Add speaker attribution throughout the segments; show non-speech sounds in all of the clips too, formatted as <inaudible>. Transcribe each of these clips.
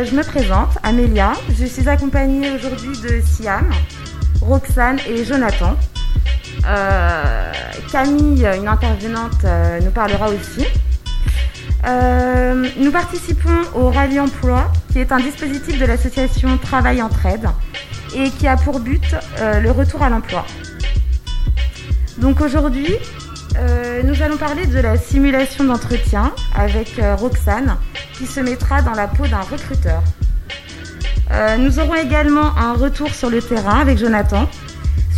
Speaker 1: Euh, je me présente, Amélia. Je suis accompagnée aujourd'hui de Siam, Roxane et Jonathan. Euh, Camille, une intervenante, euh, nous parlera aussi. nous participons au Rallye Emploi, qui est un dispositif de l'association Travail Entraide et qui a pour but le retour à l'emploi. Donc aujourd'hui, nous allons parler de la simulation d'entretien avec Roxane qui se mettra dans la peau d'un recruteur. Euh, nous aurons également un retour sur le terrain avec Jonathan,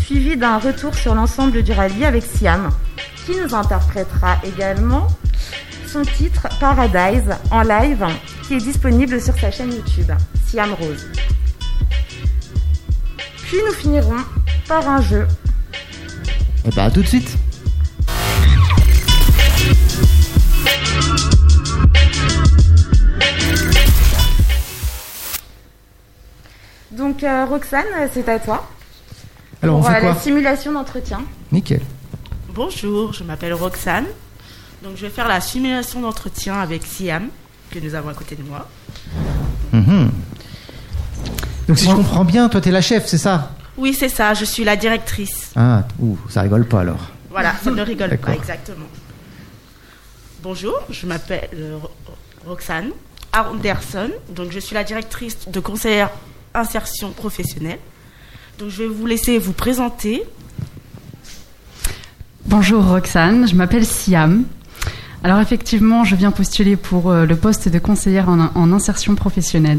Speaker 1: suivi d'un retour sur l'ensemble du rallye avec Siam, qui nous interprétera également son titre Paradise en live, qui est disponible sur sa chaîne YouTube, Siam Rose. Puis nous finirons par un jeu.
Speaker 2: Et bah tout de suite
Speaker 1: Donc euh, Roxane, c'est à toi.
Speaker 2: Alors on fait quoi
Speaker 1: La simulation d'entretien.
Speaker 2: Nickel.
Speaker 3: Bonjour, je m'appelle Roxane. Donc je vais faire la simulation d'entretien avec Siam, que nous avons à côté de moi.
Speaker 2: Mhm. Donc si je comprends bien, toi tu es la chef, c'est ça?
Speaker 3: Oui, c'est ça, je suis la directrice.
Speaker 2: Ah, ouh, ça rigole pas alors.
Speaker 3: Voilà, ça ne rigole pas, exactement. Bonjour, je m'appelle euh, Roxane Anderson. Donc je suis la directrice de conseillère insertion professionnelle. Donc je vais vous laisser vous présenter.
Speaker 4: Bonjour Roxane, je m'appelle Siam. Alors effectivement, je viens postuler pour euh, le poste de conseillère en, insertion professionnelle.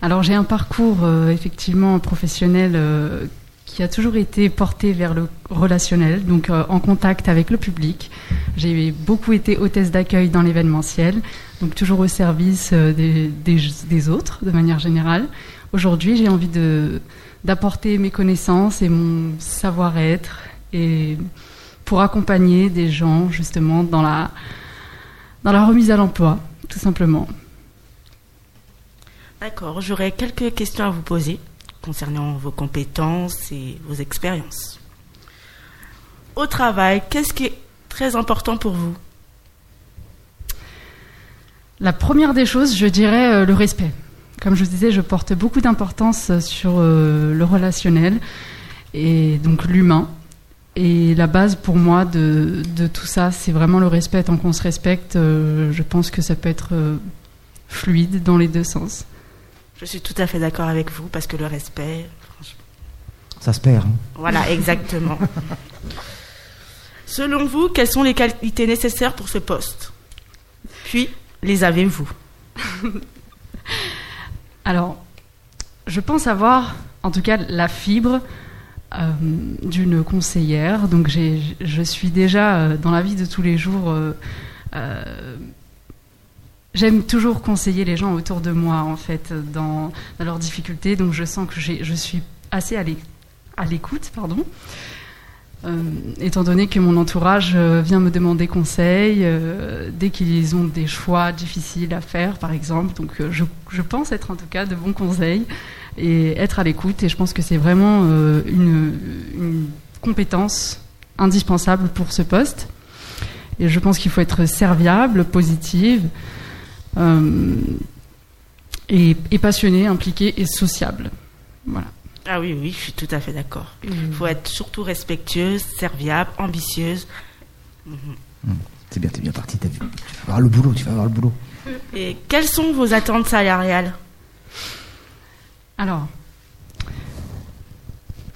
Speaker 4: Alors j'ai un parcours euh, effectivement professionnel euh, qui a toujours été porté vers le relationnel, donc en contact avec le public. J'ai beaucoup été hôtesse d'accueil dans l'événementiel, donc toujours au service des, des, autres de manière générale. Aujourd'hui, j'ai envie de d'apporter mes connaissances et mon savoir-être et pour accompagner des gens justement dans la dans la remise à l'emploi, tout simplement.
Speaker 3: D'accord, j'aurais quelques questions à vous poser concernant vos compétences et vos expériences. Au travail, qu'est-ce qui est très important pour vous?
Speaker 4: La première des choses, je dirais euh, le respect. Comme je vous disais, je porte beaucoup d'importance sur euh, le relationnel et donc l'humain. Et la base pour moi de, tout ça, c'est vraiment le respect. Tant qu'on se respecte, euh, je pense que ça peut être euh, fluide dans les deux sens.
Speaker 3: Je suis tout à fait d'accord avec vous parce que le respect, franchement.
Speaker 2: Ça se perd. Hein.
Speaker 3: Voilà, exactement. <laughs> Selon vous, quelles sont les qualités nécessaires pour ce poste? Puis, les avez-vous? <laughs>
Speaker 4: Alors, je pense avoir, en tout cas, la fibre euh, d'une conseillère. Donc, je suis déjà euh, dans la vie de tous les jours. Euh, j'aime toujours conseiller les gens autour de moi, en fait, dans, leurs difficultés. Donc, je sens que je suis assez à l'écoute, pardon. Euh, étant donné que mon entourage euh, vient me demander conseil euh, dès qu'ils ont des choix difficiles à faire, par exemple. Donc je, pense être en tout cas de bons conseils et être à l'écoute. Et je pense que c'est vraiment une, une, compétence indispensable pour ce poste. Et je pense qu'il faut être serviable, positive. Et, et passionné, impliqué et sociable. Voilà.
Speaker 3: Ah oui, oui, je suis tout à fait d'accord. Il mm. faut être surtout respectueuse, serviable, ambitieuse.
Speaker 2: Mm-hmm. Mm. C'est bien, t'es bien parti, t'as vu. Tu vas voir le boulot, tu vas voir le boulot.
Speaker 3: Et quelles sont vos attentes salariales?
Speaker 4: Alors,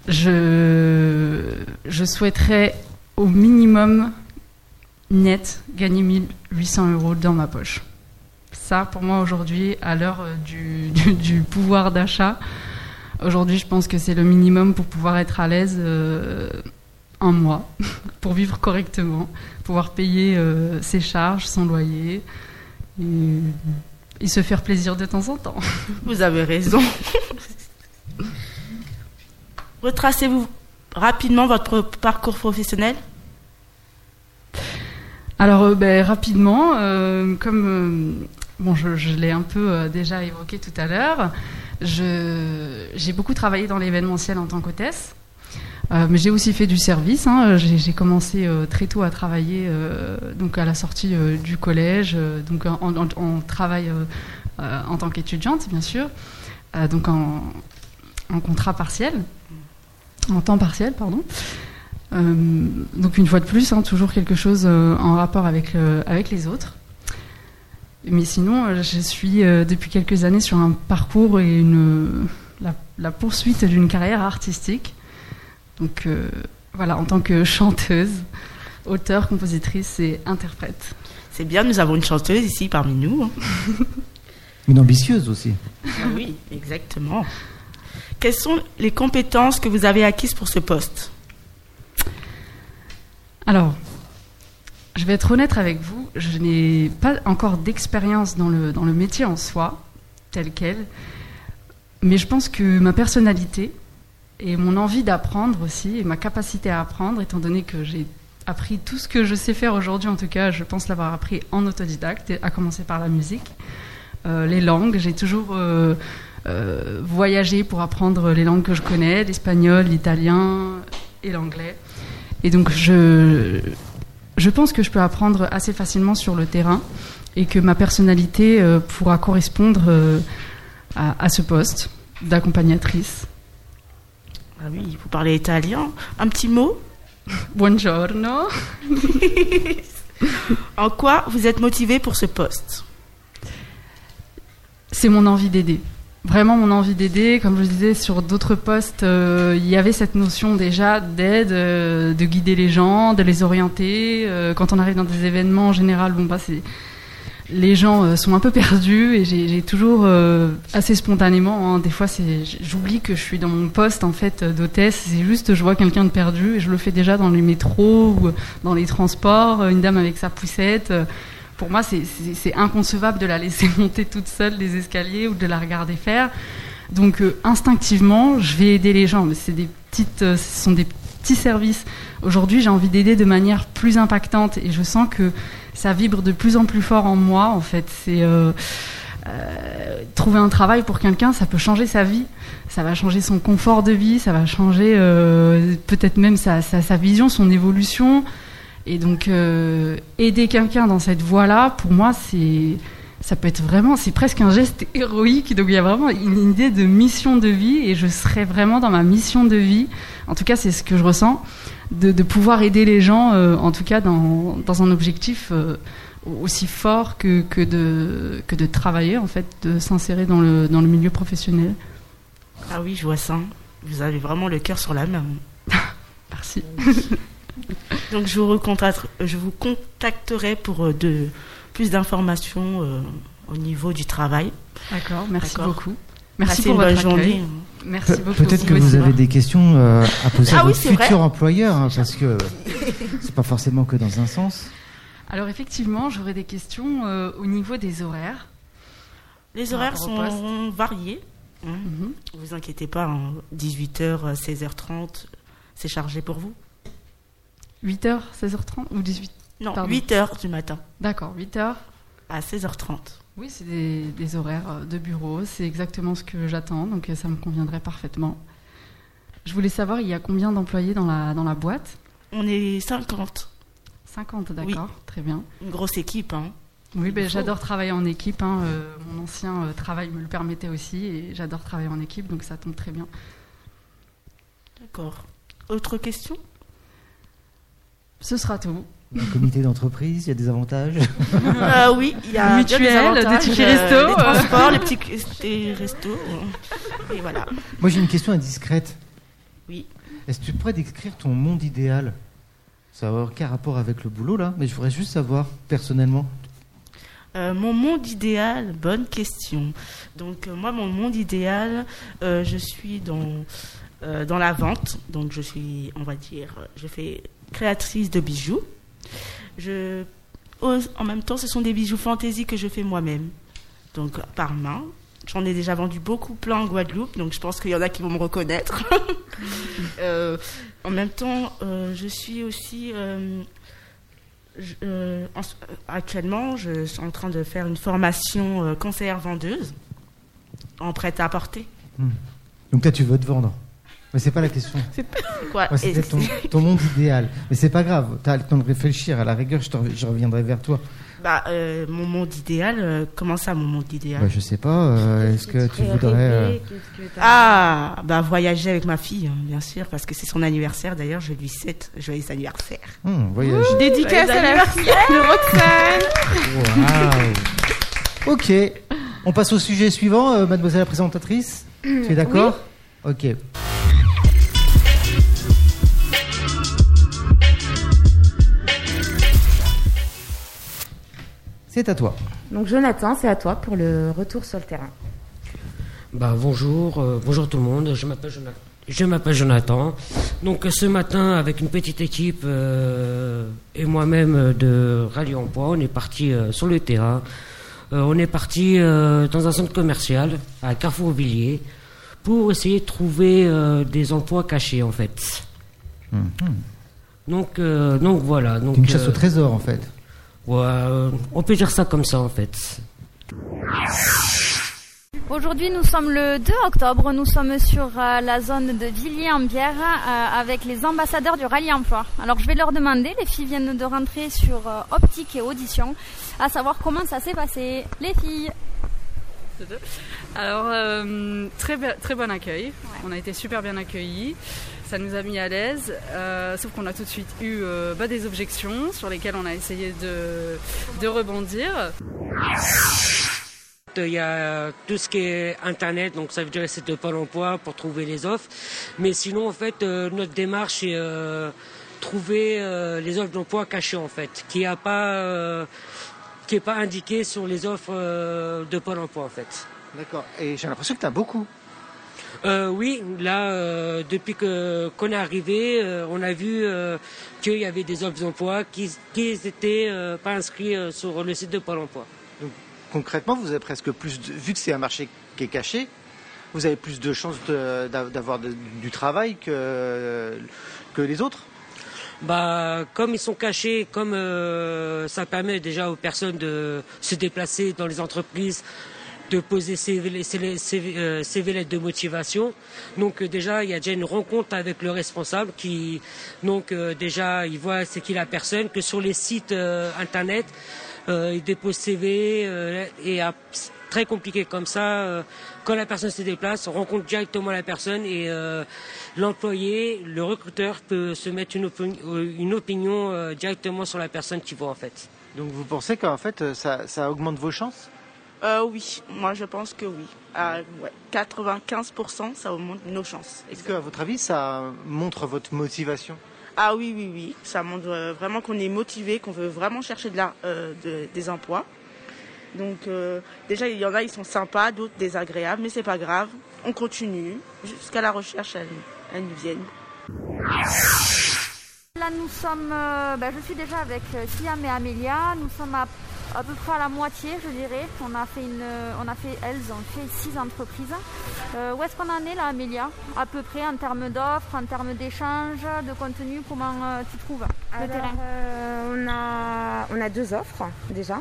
Speaker 4: je, je souhaiterais au minimum net gagner 1800 euros dans ma poche. Ça, pour moi, aujourd'hui, à l'heure <laughs> du, du pouvoir d'achat, Aujourd'hui, je pense que c'est le minimum pour pouvoir être à l'aise euh, un mois, <laughs> pour vivre correctement, pouvoir payer euh, ses charges, son loyer et, se faire plaisir de temps en temps. <laughs>
Speaker 3: Vous avez raison. Retracez-vous rapidement votre parcours professionnel
Speaker 4: Alors, euh, ben, rapidement, comme bon, je, je l'ai un peu déjà évoqué tout à l'heure, j'ai beaucoup travaillé dans l'événementiel en tant qu'hôtesse. mais j'ai aussi fait du service. Hein. J'ai commencé très tôt à travailler, donc à la sortie du collège, donc en, travail en tant qu'étudiante, bien sûr, donc en, en, contrat partiel, en temps partiel, pardon. donc une fois de plus, hein, toujours quelque chose en rapport avec, avec les autres. Mais sinon, euh, je suis euh, depuis quelques années sur un parcours et une, la, poursuite d'une carrière artistique. Donc euh, voilà, en tant que chanteuse, auteure, compositrice et interprète.
Speaker 3: C'est bien, nous avons une chanteuse ici parmi nous. Hein. <laughs>
Speaker 2: une ambitieuse aussi.
Speaker 3: Ah oui, exactement. Quelles sont les compétences que vous avez acquises pour ce poste?
Speaker 4: Alors, je vais être honnête avec vous, je n'ai pas encore d'expérience dans le, dans le métier en soi, tel quel, mais je pense que ma personnalité et mon envie d'apprendre aussi, et ma capacité à apprendre, étant donné que j'ai appris tout ce que je sais faire aujourd'hui, en tout cas, je pense l'avoir appris en autodidacte, à commencer par la musique, euh, les langues, j'ai toujours euh, euh, voyagé pour apprendre les langues que je connais, l'espagnol, l'italien et l'anglais. Et donc, je, je pense que je peux apprendre assez facilement sur le terrain et que ma personnalité euh, pourra correspondre euh, à, ce poste d'accompagnatrice.
Speaker 3: Ah oui, vous parlez italien. Un petit mot?
Speaker 4: Buongiorno. <laughs>
Speaker 3: en quoi vous êtes motivé pour ce poste?
Speaker 4: C'est mon envie d'aider vraiment mon envie d'aider. Comme je disais, sur d'autres postes, euh, il y avait cette notion déjà d'aide, euh, de guider les gens, de les orienter. Euh, quand on arrive dans des événements, en général, bon, bah, les gens sont un peu perdus et j'ai toujours assez spontanément, hein, des fois j'oublie que je suis dans mon poste en fait d'hôtesse, c'est juste je vois quelqu'un de perdu et je le fais déjà dans les métros ou dans les transports, une dame avec sa poussette pour moi, c'est inconcevable de la laisser <laughs> monter toute seule les escaliers ou de la regarder faire. Donc, euh, instinctivement, je vais aider les gens. Mais c'est des petites, euh, ce sont des petits services. Aujourd'hui, j'ai envie d'aider de manière plus impactante et je sens que ça vibre de plus en plus fort en moi. En fait, c'est euh, trouver un travail pour quelqu'un, ça peut changer sa vie, ça va changer son confort de vie, ça va changer peut-être même sa, sa, vision, son évolution. Et donc, euh, aider quelqu'un dans cette voie-là, pour moi, c'est ça peut être vraiment, c'est presque un geste héroïque. Donc il y a vraiment une idée de mission de vie et je serais vraiment dans ma mission de vie. En tout cas, c'est ce que je ressens, de, pouvoir aider les gens, euh, en tout cas dans, dans un objectif euh, aussi fort que, que, de, que de travailler, en fait, de s'insérer dans le, dans le milieu professionnel.
Speaker 3: Ah oui, je vois ça. Vous avez vraiment le cœur sur la main. <laughs>
Speaker 4: Merci. <laughs>
Speaker 3: Donc je vous, je vous contacterai pour euh, de, plus d'informations euh, au niveau du travail.
Speaker 4: D'accord, merci beaucoup.
Speaker 3: Merci pour votre journée.
Speaker 4: Merci beaucoup.
Speaker 2: Peut-être que vous avez des questions euh, à poser à ah votre futur employeur, hein, parce que <laughs> c'est pas forcément que dans un sens.
Speaker 4: Alors effectivement, j'aurais des questions au niveau des horaires.
Speaker 3: Les horaires sont variés. Hein. Mhm. Vous inquiétez pas, 18h, 16h30, c'est chargé pour vous
Speaker 4: 8h, 16h30 ou 18
Speaker 3: Non, 8h du matin.
Speaker 4: D'accord, 8h.
Speaker 3: À 16h30.
Speaker 4: Oui, c'est des, horaires euh, de bureau, c'est exactement ce que j'attends, donc euh, ça me conviendrait parfaitement. Je voulais savoir, il y a combien d'employés dans la, dans la boîte?
Speaker 3: On est 50.
Speaker 4: 50, d'accord, très bien.
Speaker 3: Une grosse équipe, hein.
Speaker 4: Oui, ben, j'adore travailler en équipe. Hein. Euh, mon ancien travail me le permettait aussi et j'adore travailler en équipe, donc ça tombe très bien.
Speaker 3: D'accord. Autre question?
Speaker 4: Ce sera tout.
Speaker 2: Un comité d'entreprise, il y a des avantages
Speaker 3: euh, Oui, il y a
Speaker 4: mutuel, des,
Speaker 3: avantages,
Speaker 4: tickets resto,
Speaker 3: euh, les transports, les petits restos. Euh, et voilà.
Speaker 2: Moi, j'ai une question indiscrète.
Speaker 3: Oui.
Speaker 2: Est-ce que tu pourrais décrire ton monde idéal? Ça n'a aucun rapport avec le boulot, là, mais je voudrais juste savoir, personnellement.
Speaker 3: mon monde idéal, bonne question. Donc, moi, mon monde idéal, je suis dans, dans la vente. Donc, je suis, on va dire, je fais créatrice de bijoux. Je, en même temps, ce sont des bijoux fantaisie que je fais moi-même, donc par main. J'en ai déjà vendu beaucoup plein en Guadeloupe, donc je pense qu'il y en a qui vont me reconnaître. <laughs> Euh, en même temps, euh, je suis aussi euh, actuellement, je suis en train de faire une formation conseillère vendeuse en prêt à porter.
Speaker 2: Hmm. Donc toi, tu veux te vendre
Speaker 5: Mais c'est pas la question.
Speaker 3: C'est <laughs> quoi
Speaker 5: C'était ton, ton, monde idéal. Mais c'est pas grave. Tu as le temps de réfléchir. À la rigueur, je, je reviendrai vers toi.
Speaker 3: Bah, euh, mon monde idéal, euh, comment ça, mon monde idéal?
Speaker 5: Bah, Je sais pas. Euh, est-ce que tu voudrais.
Speaker 3: ah, bah, voyager avec ma fille, hein, bien sûr, parce que c'est son anniversaire. D'ailleurs, je lui souhaite joyeux anniversaire.
Speaker 5: Hum, voyager.
Speaker 1: Dédicace à la fille de
Speaker 5: Roxane. ok. On passe au sujet suivant, mademoiselle la présentatrice. tu es d'accord? Ok. C'est à toi.
Speaker 1: Donc Jonathan, c'est à toi pour le retour sur le terrain.
Speaker 6: Bah, bonjour, euh, bonjour tout le monde, je m'appelle Jonathan. Je m'appelle Jonathan. Donc ce matin, avec une petite équipe euh, et moi-même de Rallye Emploi, on est parti euh, sur le terrain. on est parti dans un centre commercial à Carrefour-Villiers pour essayer de trouver des emplois cachés en fait. Mhm. Donc, donc voilà. Donc,
Speaker 5: une chasse au trésor en fait.
Speaker 6: Ouais, on peut dire ça comme ça en fait.
Speaker 7: Aujourd'hui, nous sommes le 2 octobre. Nous sommes sur euh, la zone de Villiers-en-Bière euh, avec les ambassadeurs du rallye emploi. Alors, je vais leur demander, les filles viennent de rentrer sur euh, optique et audition, à savoir comment ça s'est passé. Les filles
Speaker 4: Alors, très, très bon accueil. On a été super bien accueillis. Ça nous a mis à l'aise, euh, sauf qu'on a tout de suite eu euh, bah, des objections sur lesquelles on a essayé de, rebondir.
Speaker 6: Il y a tout ce qui est Internet, donc ça veut dire c'est de Pôle emploi pour trouver les offres. Mais sinon, en fait, euh, notre démarche est trouver les offres d'emploi cachées, en fait, qui n'est pas, qui pas indiqué sur les offres de Pôle emploi, en fait.
Speaker 5: D'accord. Et j'ai l'impression que tu as beaucoup.
Speaker 6: Euh, oui, là, euh, depuis que qu'on est arrivé, euh, on a vu qu'il y avait des offres d'emploi qui n'étaient pas inscrits sur le site de Pôle Emploi.
Speaker 5: concrètement, vous avez presque plus, vu que c'est un marché qui est caché, vous avez plus de chances d'avoir du travail que que les autres?
Speaker 6: Bah, comme ils sont cachés, comme ça permet déjà aux personnes de se déplacer dans les entreprises, de poser ses, ses, lettres de motivation. Donc euh, déjà, il y a déjà une rencontre avec le responsable qui, donc euh, déjà, il voit c'est qui la personne, que sur les sites euh, internet, il dépose CV et très compliqué comme ça. quand la personne se déplace, on rencontre directement la personne et l'employé, le recruteur peut se mettre une, opinion directement sur la personne qui voit en fait.
Speaker 5: Donc vous pensez qu'en fait ça, ça augmente vos chances?
Speaker 3: Euh, oui, moi je pense que oui. À 95%, ça augmente nos chances.
Speaker 5: Est-ce qu'à votre avis, ça montre votre motivation?
Speaker 3: Ah oui, oui, oui. Ça montre euh, vraiment qu'on est motivé, qu'on veut vraiment chercher de la, euh, des emplois. Donc déjà, il y en a, ils sont sympas, d'autres désagréables, mais c'est pas grave. On continue jusqu'à la recherche, elle, elle nous vienne.
Speaker 7: Là, nous sommes, ben, je suis déjà avec Siam et Amélia. Nous sommes à à peu près à la moitié, je dirais. On a fait une, on a fait, elles ont fait six entreprises. Euh, où est-ce qu'on en est là, Amélia? À peu près en termes d'offres, en termes d'échanges, de contenu, comment euh, tu trouves le terrain?
Speaker 1: euh, on, a, on a deux offres déjà.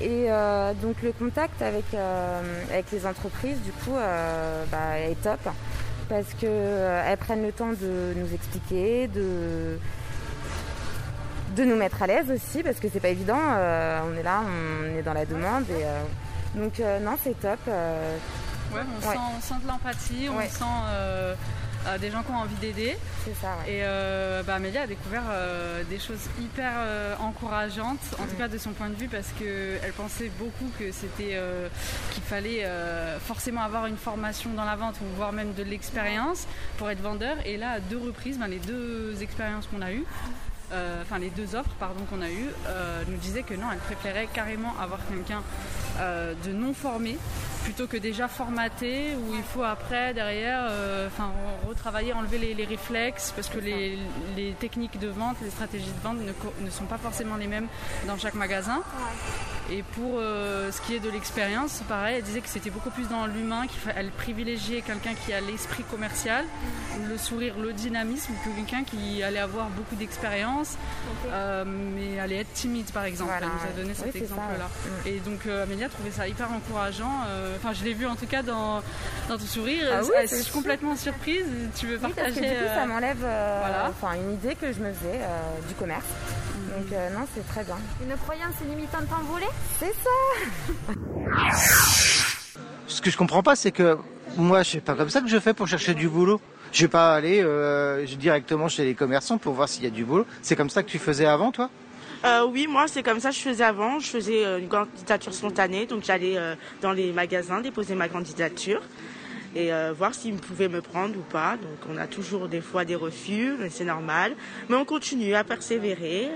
Speaker 1: Et donc le contact avec, avec les entreprises, du coup, bah, est top parce qu'elles prennent le temps de nous expliquer, de de nous mettre à l'aise aussi parce que c'est pas évident. Euh, on est là, on est dans la demande et euh, donc euh, non, c'est top.
Speaker 4: Ouais, on, Sent, de l'empathie, on sent des gens qui ont envie d'aider.
Speaker 1: C'est ça.
Speaker 4: Et bah, Amélia a découvert des choses hyper encourageantes, en tout mm. cas de son point de vue, parce qu'elle pensait beaucoup que c'était qu'il fallait forcément avoir une formation dans la vente ou voire même de l'expérience pour être vendeur. Et là, à deux reprises, ben, les deux expériences qu'on a eues, enfin les deux offres pardon qu'on a eues, euh, nous disaient que non, elle préférait carrément avoir quelqu'un euh, de non formé plutôt que déjà formaté où il faut après derrière enfin retravailler, enlever les, réflexes parce que les, techniques de vente, les stratégies de vente ne, sont pas forcément les mêmes dans chaque magasin. Et pour ce qui est de l'expérience, pareil, elle disait que c'était beaucoup plus dans l'humain, qu'elle privilégiait quelqu'un qui a l'esprit commercial, mm. le sourire, le dynamisme, que quelqu'un qui allait avoir beaucoup d'expérience euh, mais allait être timide par exemple. Elle nous a donné cet exemple-là. Mm. Et donc euh, Amélia trouvait ça hyper encourageant. Euh, Enfin, je l'ai vu en tout cas dans, dans ton sourire.
Speaker 1: Ah
Speaker 4: je suis complètement surprise. Tu veux partager
Speaker 1: parce que, du coup, ça m'enlève enfin, une idée que je me faisais du commerce. Mm. Donc non, c'est très bien.
Speaker 8: Une croyance limitante en voler
Speaker 1: C'est ça <laughs>
Speaker 2: Ce que je comprends pas, c'est que moi, c'est pas comme ça que je fais pour chercher du boulot. Je vais pas aller euh, directement chez les commerçants pour voir s'il y a du boulot. C'est comme ça que tu faisais avant, toi?
Speaker 3: Euh, oui, moi c'est comme ça que je faisais avant. Je faisais euh, une candidature spontanée, donc j'allais dans les magasins déposer ma candidature et voir s'ils pouvaient me prendre ou pas. Donc on a toujours des fois des refus, mais c'est normal. Mais on continue à persévérer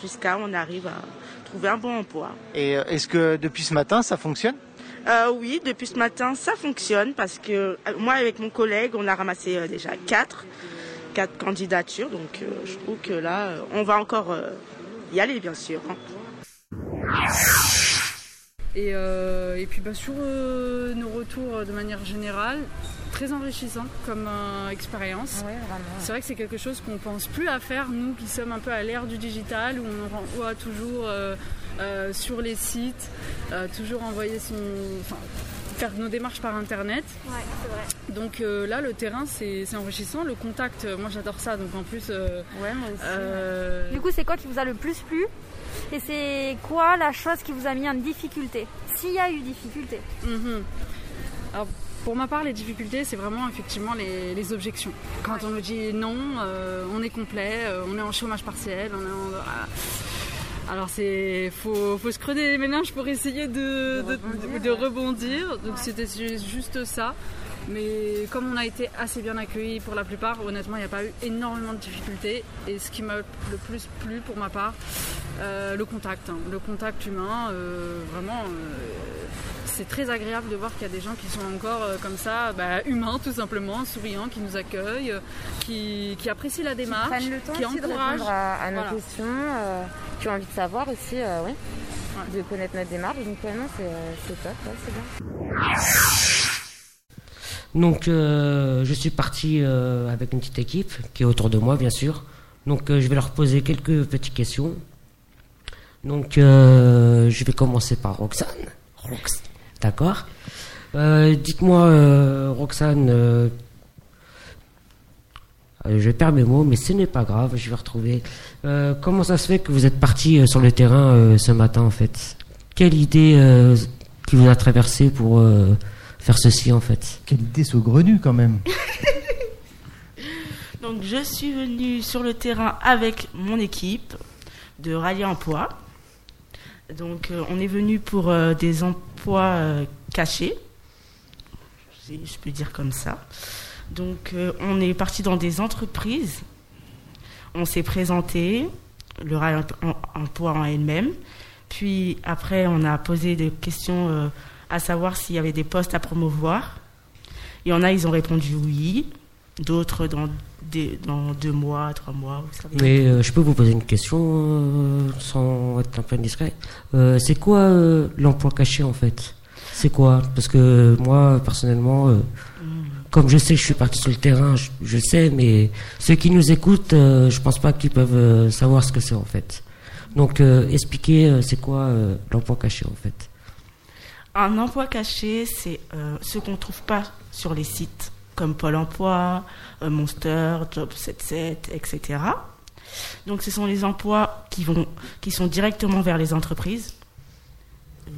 Speaker 3: jusqu'à on arrive à trouver un bon emploi.
Speaker 2: Et est-ce que depuis ce matin ça fonctionne?
Speaker 3: Euh, oui, depuis ce matin, ça fonctionne parce que euh, moi, avec mon collègue, on a ramassé euh, déjà quatre, quatre candidatures. Donc, je trouve que là, on va encore y aller, bien sûr. Hein.
Speaker 4: Et, et, puis bah, sur nos retours de manière générale, très enrichissant comme expérience. c'est vrai que c'est quelque chose qu'on pense plus à faire, nous qui sommes un peu à l'ère du digital, où on renvoie toujours euh, sur les sites, euh, toujours envoyer son. Faire nos démarches par internet. Donc euh, là, le terrain, c'est enrichissant. Le contact, moi j'adore ça. Donc en plus.
Speaker 8: ouais, moi aussi. Du coup, c'est quoi qui vous a le plus plu? Et c'est quoi la chose qui vous a mis en difficulté? S'il y a eu difficulté
Speaker 4: mhm. Alors, pour ma part, les difficultés, c'est vraiment effectivement les, objections. Quand on nous dit non, on est complet, on est en chômage partiel, on est en... Alors c'est faut, faut se creuser les méninges pour essayer de, de, rebondir. Donc c'était juste ça. Mais comme on a été assez bien accueillis pour la plupart, honnêtement, il n'y a pas eu énormément de difficultés. Et ce qui m'a le plus plu pour ma part, euh, le contact. Hein. Le contact humain, euh, vraiment, euh, c'est très agréable de voir qu'il y a des gens qui sont encore comme ça, bah, humains tout simplement, souriants, qui nous accueillent, qui, apprécient la démarche, qui,
Speaker 1: prennent le temps
Speaker 4: qui
Speaker 1: encouragent. à, nos questions, qui ont envie de savoir aussi, de connaître notre démarche. Donc vraiment, c'est top, c'est bien.
Speaker 6: Donc euh, je suis parti euh, avec une petite équipe qui est autour de moi bien sûr. Donc euh, je vais leur poser quelques petites questions. Donc je vais commencer par Roxane. Rox D'accord. Dites-moi Roxane, je perds mes mots mais ce n'est pas grave, je vais retrouver. comment ça se fait que vous êtes parti sur le terrain ce matin en fait? Quelle idée qui vous a traversé pour faire ceci en fait?
Speaker 5: Quelle idée saugrenue quand même. <laughs>
Speaker 3: Donc je suis venue sur le terrain avec mon équipe de Rallye Emploi. Donc euh, on est venu pour euh, des emplois euh, cachés, je peux dire comme ça. Donc on est parti dans des entreprises, on s'est présenté, le Emploi en elle-même, puis après on a posé des questions à savoir s'il y avait des postes à promouvoir. Il y en a, ils ont répondu oui. D'autres dans, dans deux mois, trois mois.
Speaker 6: Mais euh, je peux vous poser une question euh, sans être un peu indiscret. Euh, c'est quoi l'emploi caché en fait? C'est quoi? Parce que moi, personnellement, hmm. comme je sais que je suis parti sur le terrain, je, sais, mais ceux qui nous écoutent, je pense pas qu'ils peuvent savoir ce que c'est en fait. Donc, expliquez, c'est quoi l'emploi caché en fait?
Speaker 3: Un emploi caché, c'est euh, ce qu'on ne trouve pas sur les sites comme Pôle emploi, euh, Monster, Job 77, etc. Donc ce sont les emplois qui, vont, qui sont directement vers les entreprises, euh,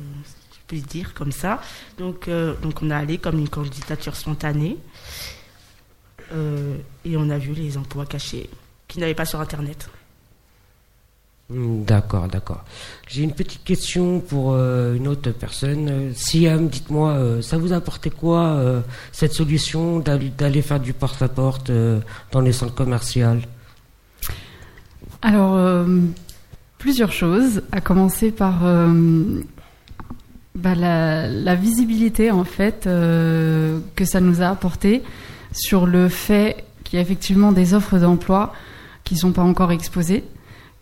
Speaker 3: je peux dire comme ça. Donc, donc on a allé comme une candidature spontanée et on a vu les emplois cachés qui n'avaient pas sur Internet.
Speaker 6: Hmm, d'accord, d'accord. J'ai une petite question pour euh, une autre personne. Euh, Siam, dites-moi, euh, ça vous a apporté quoi cette solution d'aller faire du porte-à-porte dans les centres commerciaux?
Speaker 4: Alors, plusieurs choses. À commencer par bah, la, la, visibilité en fait que ça nous a apporté sur le fait qu'il y a effectivement des offres d'emploi qui ne sont pas encore exposées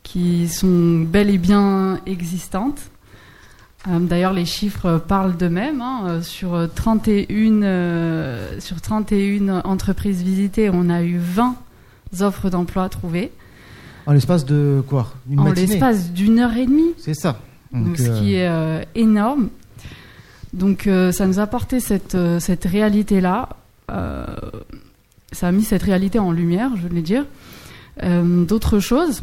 Speaker 4: qui sont bel et bien existantes. Euh, d'ailleurs, les chiffres parlent d'eux-mêmes. Hein. Euh, sur, 31, euh, sur 31 entreprises visitées, on a eu 20 offres d'emploi trouvées.
Speaker 5: En l'espace de quoi?
Speaker 4: En l'espace d'une heure et demie.
Speaker 5: C'est ça.
Speaker 4: Donc, ce qui est énorme. Donc ça nous a apporté cette, cette réalité-là. ça a mis cette réalité en lumière, je voulais dire. D'autres choses.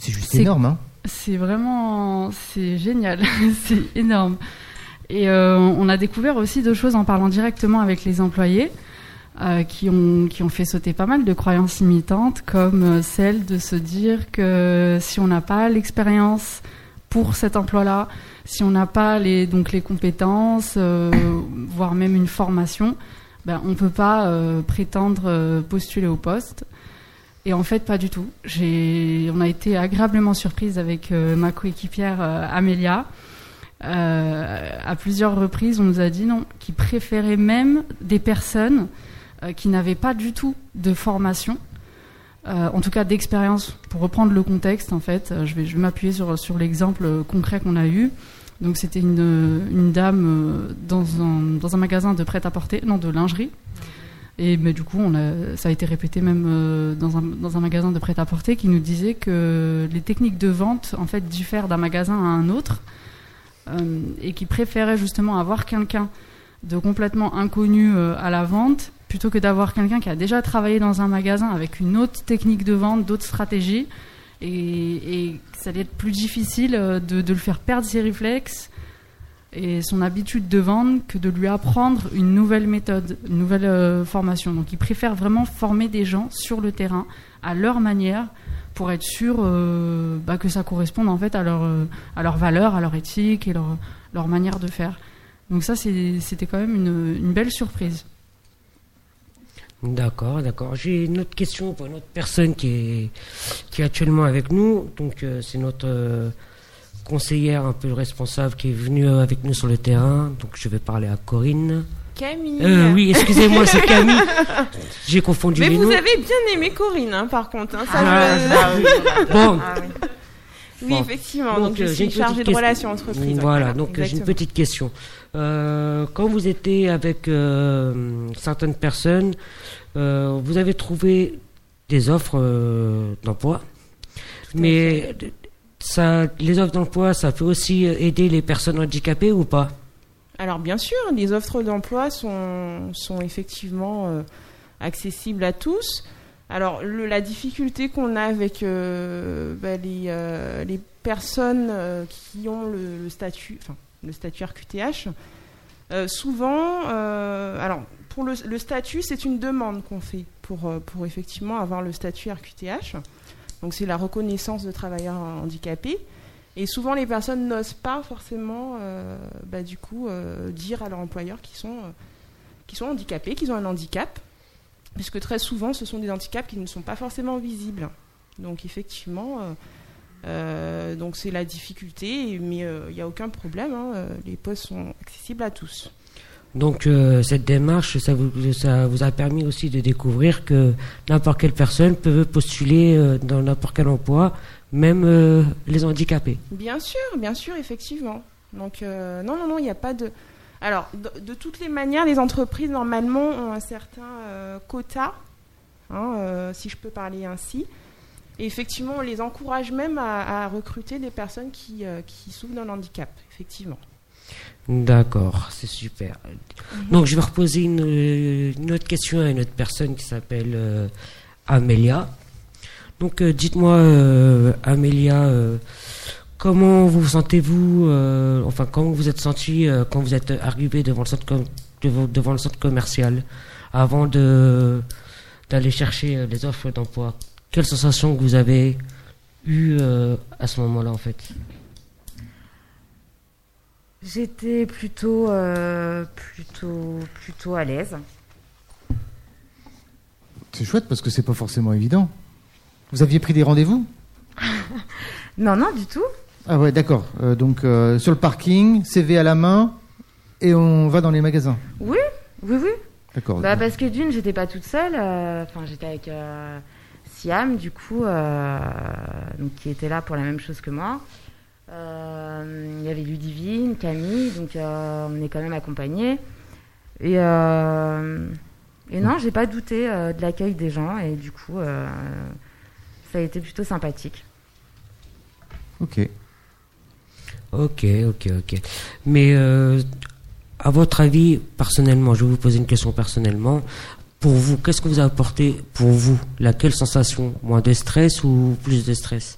Speaker 5: C'est juste énorme, hein
Speaker 4: C'est vraiment, c'est génial, <laughs> c'est énorme. Et on a découvert aussi deux choses en parlant directement avec les employés. Euh, qui, ont, qui ont fait sauter pas mal de croyances limitantes, comme euh, celle de se dire que si on n'a pas l'expérience pour cet emploi-là, si on n'a pas les, donc les compétences, euh, voire même une formation, ben, on ne peut pas prétendre postuler au poste. Et en fait, pas du tout. On a été agréablement surprise avec ma coéquipière Amélia. à plusieurs reprises, on nous a dit non, qu'ils préféraient même des personnes euh, qui n'avaient pas du tout de formation, euh, en tout cas d'expérience. Pour reprendre le contexte, en fait, euh, je vais, m'appuyer sur, l'exemple concret qu'on a eu. Donc c'était une, une dame dans un, dans un magasin de prêt-à-porter, non de lingerie. Et du coup, on a, ça a été répété même dans, un, dans un magasin de prêt-à-porter qui nous disait que les techniques de vente en fait diffèrent d'un magasin à un autre et qui préférait justement avoir quelqu'un de complètement inconnu à la vente plutôt que d'avoir quelqu'un qui a déjà travaillé dans un magasin avec une autre technique de vente, d'autres stratégies, et, ça allait être plus difficile euh, de, le faire perdre ses réflexes et son habitude de vendre que de lui apprendre une nouvelle méthode, une nouvelle euh, formation. Donc il préfère vraiment former des gens sur le terrain à leur manière pour être sûr euh, bah, que ça corresponde en fait à leur, à leur valeur, à leur éthique et leur, leur manière de faire. Donc ça c'était quand même une, une belle surprise.
Speaker 6: D'accord, d'accord. J'ai une autre question pour une autre personne qui est, qui est actuellement avec nous. Donc, euh, c'est notre euh, conseillère un peu responsable qui est venue avec nous sur le terrain. Donc, je vais parler à Corinne.
Speaker 9: Camille.
Speaker 6: Euh, oui, excusez-moi, c'est Camille. J'ai confondu
Speaker 9: Mais
Speaker 6: les
Speaker 9: vous
Speaker 6: noms.
Speaker 9: avez bien aimé Corinne, hein, par contre. Hein, ça
Speaker 6: Ah,
Speaker 9: je-
Speaker 6: ah oui. <laughs> Bon,
Speaker 9: Ah oui. Oui,
Speaker 6: Bon.
Speaker 9: effectivement.
Speaker 6: Donc,
Speaker 9: Donc, je
Speaker 6: euh,
Speaker 9: suis chargée de relations entreprises.
Speaker 6: Voilà, donc euh, j'ai une petite question. Euh, quand vous étiez avec euh, certaines personnes, euh, vous avez trouvé des offres euh, d'emploi, mais les offres d'emploi, ça peut aussi aider les personnes handicapées ou pas?
Speaker 9: Alors bien sûr, les offres d'emploi sont, sont effectivement euh, accessibles à tous. Alors le- la difficulté qu'on a avec euh, bah, les, euh, les personnes qui ont le, statut, enfin le statut RQTH, souvent, alors pour le, le statut, c'est une demande qu'on fait pour, pour effectivement avoir le statut RQTH. Donc c'est la reconnaissance de travailleurs handicapés. Et souvent, les personnes n'osent pas forcément, euh, bah, euh, dire à leur employeur qu'ils sont, euh, qu'ils sont handicapés, qu'ils ont un handicap, puisque très souvent, ce sont des handicaps qui ne sont pas forcément visibles. Donc, effectivement, c'est la difficulté, mais il n'y a aucun problème. hein, les postes sont accessibles à tous.
Speaker 6: Donc euh, cette démarche, ça vous, a permis aussi de découvrir que n'importe quelle personne peut postuler euh, dans n'importe quel emploi, même euh, les handicapés.
Speaker 9: Bien sûr, bien sûr, effectivement. Donc, non, non, non, il n'y a pas de. Alors, de, toutes les manières, les entreprises, normalement, ont un certain quota, hein, si je peux parler ainsi. Et effectivement, on les encourage même à, recruter des personnes qui souffrent d'un handicap, effectivement.
Speaker 6: D'accord, c'est super. Donc je vais reposer une, euh, une autre question à une autre personne qui s'appelle euh, Amélia. Donc euh, dites-moi, euh, Amélia, euh, comment vous sentez-vous, enfin comment vous êtes senti quand vous êtes arrivé devant le centre, com- devant, devant le centre commercial avant de d'aller chercher les offres d'emploi? Quelle sensation que vous avez eue à ce moment-là en fait?
Speaker 1: J'étais plutôt, euh, plutôt, plutôt à l'aise.
Speaker 5: C'est chouette parce que c'est pas forcément évident. Vous aviez pris des rendez-vous? <laughs>
Speaker 1: Non, non, du tout.
Speaker 5: Ah ouais, d'accord. Euh, donc euh, sur le parking, CV à la main, et on va dans les magasins.
Speaker 1: Oui, oui, oui.
Speaker 5: D'accord.
Speaker 1: Bah, parce que d'une, j'étais pas toute seule. Enfin, j'étais avec Siam, du coup, donc, qui était là pour la même chose que moi. Euh, Il y avait Ludivine, Camille, donc euh, on est quand même accompagnés. Et, euh, et non, j'ai pas douté de l'accueil des gens, et du coup, ça a été plutôt sympathique.
Speaker 5: Ok.
Speaker 6: Ok, ok, ok. Mais à votre avis, personnellement, je vais vous poser une question personnellement. Pour vous, qu'est-ce que vous a apporté pour vous? Laquelle sensation? Moins de stress ou plus de stress?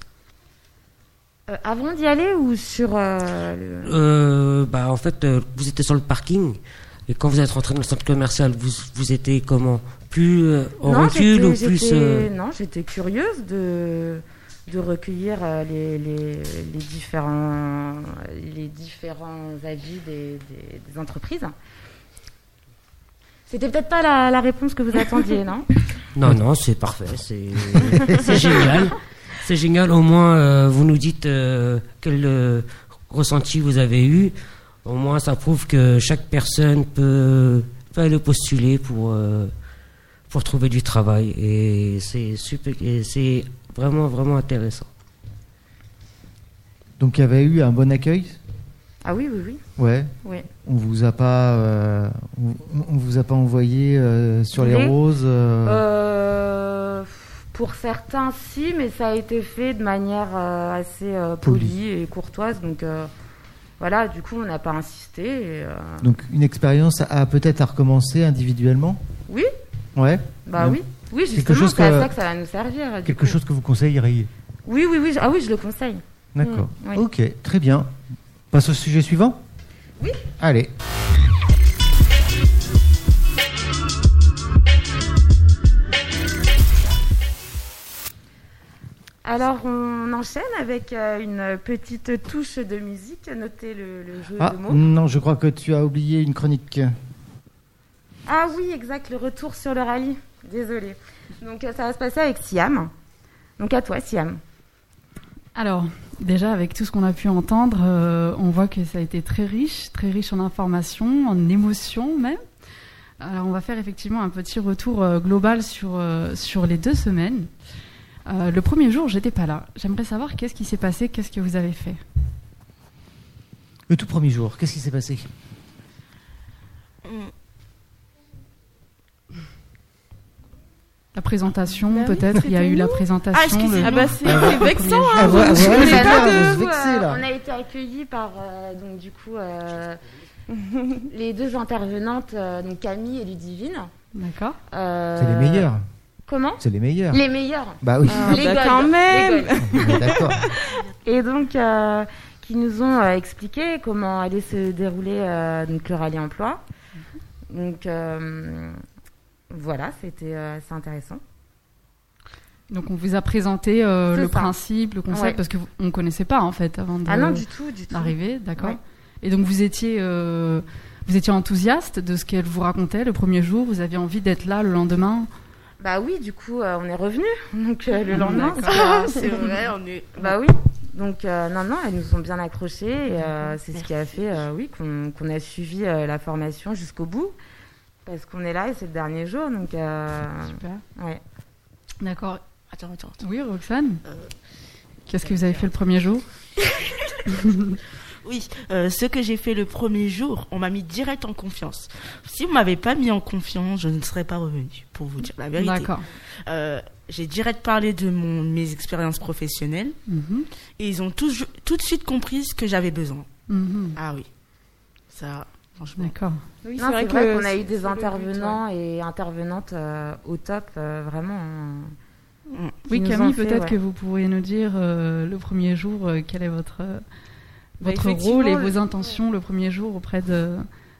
Speaker 1: Euh, Avant d'y aller ou sur euh,
Speaker 6: euh, bah, En fait, vous étiez sur le parking et quand vous êtes rentré dans le centre commercial, vous, vous étiez comment? Plus en recul ou plus
Speaker 1: Non, j'étais curieuse de de recueillir les, les, les, différents, les différents avis des, des entreprises. C'était peut-être pas la, réponse que vous attendiez, non? <laughs>
Speaker 6: Non, non, c'est parfait, c'est génial. <laughs> C'est génial, au moins euh, vous nous dites euh, quel euh, ressenti vous avez eu. Au moins ça prouve que chaque personne peut, peut aller postuler pour, pour trouver du travail. Et c'est super, c'est vraiment, vraiment intéressant.
Speaker 5: Donc il y avait eu un bon accueil?
Speaker 1: Ah oui, oui, oui.
Speaker 5: Ouais.
Speaker 1: Oui.
Speaker 5: On vous a pas, euh, on, vous a pas envoyé euh, sur les roses.
Speaker 1: Euh? Pour certains, si, mais ça a été fait de manière assez polie et courtoise, donc. voilà, du coup, on n'a pas insisté.
Speaker 5: Donc, une expérience à peut-être à recommencer individuellement?
Speaker 1: Oui.
Speaker 5: Ouais.
Speaker 1: Bah oui. Oui, justement, c'est à ça que ça va nous servir.
Speaker 5: Quelque chose que vous conseilleriez
Speaker 1: Oui, oui, oui. Ah oui, je le conseille.
Speaker 5: D'accord. Mm, ok, très bien passe au sujet suivant?
Speaker 1: Oui.
Speaker 5: Allez.
Speaker 1: Alors, on enchaîne avec euh, une petite touche de musique. Notez le, jeu
Speaker 5: ah,
Speaker 1: de mots.
Speaker 5: Non, je crois que tu as oublié une chronique.
Speaker 1: Ah oui, exact, le retour sur le rallye. Désolée. Donc, euh, ça va se passer avec Siam. Donc, à toi, Siam.
Speaker 4: Alors, déjà, avec tout ce qu'on a pu entendre, euh, on voit que ça a été très riche, très riche en informations, en émotions même. Alors, on va faire effectivement un petit retour euh, global sur, euh, sur les deux semaines. Le premier jour, j'étais pas là. J'aimerais savoir qu'est-ce qui s'est passé, qu'est-ce que vous avez fait.
Speaker 5: Le tout premier jour, qu'est-ce qui s'est passé?
Speaker 4: La présentation, bah peut-être. Il y a eu la présentation.
Speaker 9: Ah, ah bah c'est vexant. Hein, on
Speaker 1: a été accueillis par euh, donc du coup euh, <laughs> les deux intervenantes, euh, donc Camille et Ludivine.
Speaker 4: D'accord.
Speaker 5: c'est les meilleurs.
Speaker 1: Comment
Speaker 5: C'est les meilleurs.
Speaker 1: Les meilleurs.
Speaker 5: Bah oui.
Speaker 9: Ah, les bah quand même. <laughs>
Speaker 5: D'accord.
Speaker 1: Et donc qui nous ont expliqué comment allait se dérouler donc le rallye emploi. Donc voilà, c'était euh, assez intéressant.
Speaker 4: Donc on vous a présenté euh, le principe, le concept, parce qu'on ne connaissait pas en fait avant
Speaker 1: ah non, du tout, du
Speaker 4: d'arriver, d'accord. Et donc vous étiez, euh, vous étiez enthousiaste de ce qu'elle vous racontait le premier jour. Vous aviez envie d'être là le lendemain.
Speaker 1: Bah oui, du coup on est revenu <laughs> donc le lendemain. <laughs>
Speaker 9: c'est <laughs> vrai, on est.
Speaker 1: Bah oui. Donc non non, elles nous ont bien accrochés. c'est ce qui a fait, oui, qu'on a suivi la formation jusqu'au bout. Parce qu'on est là et c'est le dernier jour, donc. Euh,
Speaker 4: Super.
Speaker 1: Ouais.
Speaker 4: D'accord.
Speaker 9: Attends, attends,
Speaker 4: Oui, Roxane euh, Qu'est-ce que vous avez fait le premier jour
Speaker 3: Oui, euh, ce que j'ai fait le premier jour, on m'a mis direct en confiance. Si vous m'avez pas mis en confiance, je ne serais pas revenu, pour vous dire la vérité.
Speaker 4: D'accord.
Speaker 3: j'ai direct parlé de mon, mes expériences professionnelles mhm. et ils ont tout, tout de suite compris ce que j'avais besoin. Mhm. Ah oui, ça,
Speaker 4: D'accord.
Speaker 1: Oui, c'est vrai, qu'on a eu des intervenants et intervenantes euh, au top, euh, vraiment.
Speaker 4: Mm. Oui, Camille, peut-être que vous pourriez nous dire euh, le premier jour quel est votre, bah, votre rôle et vos intentions le premier jour auprès de,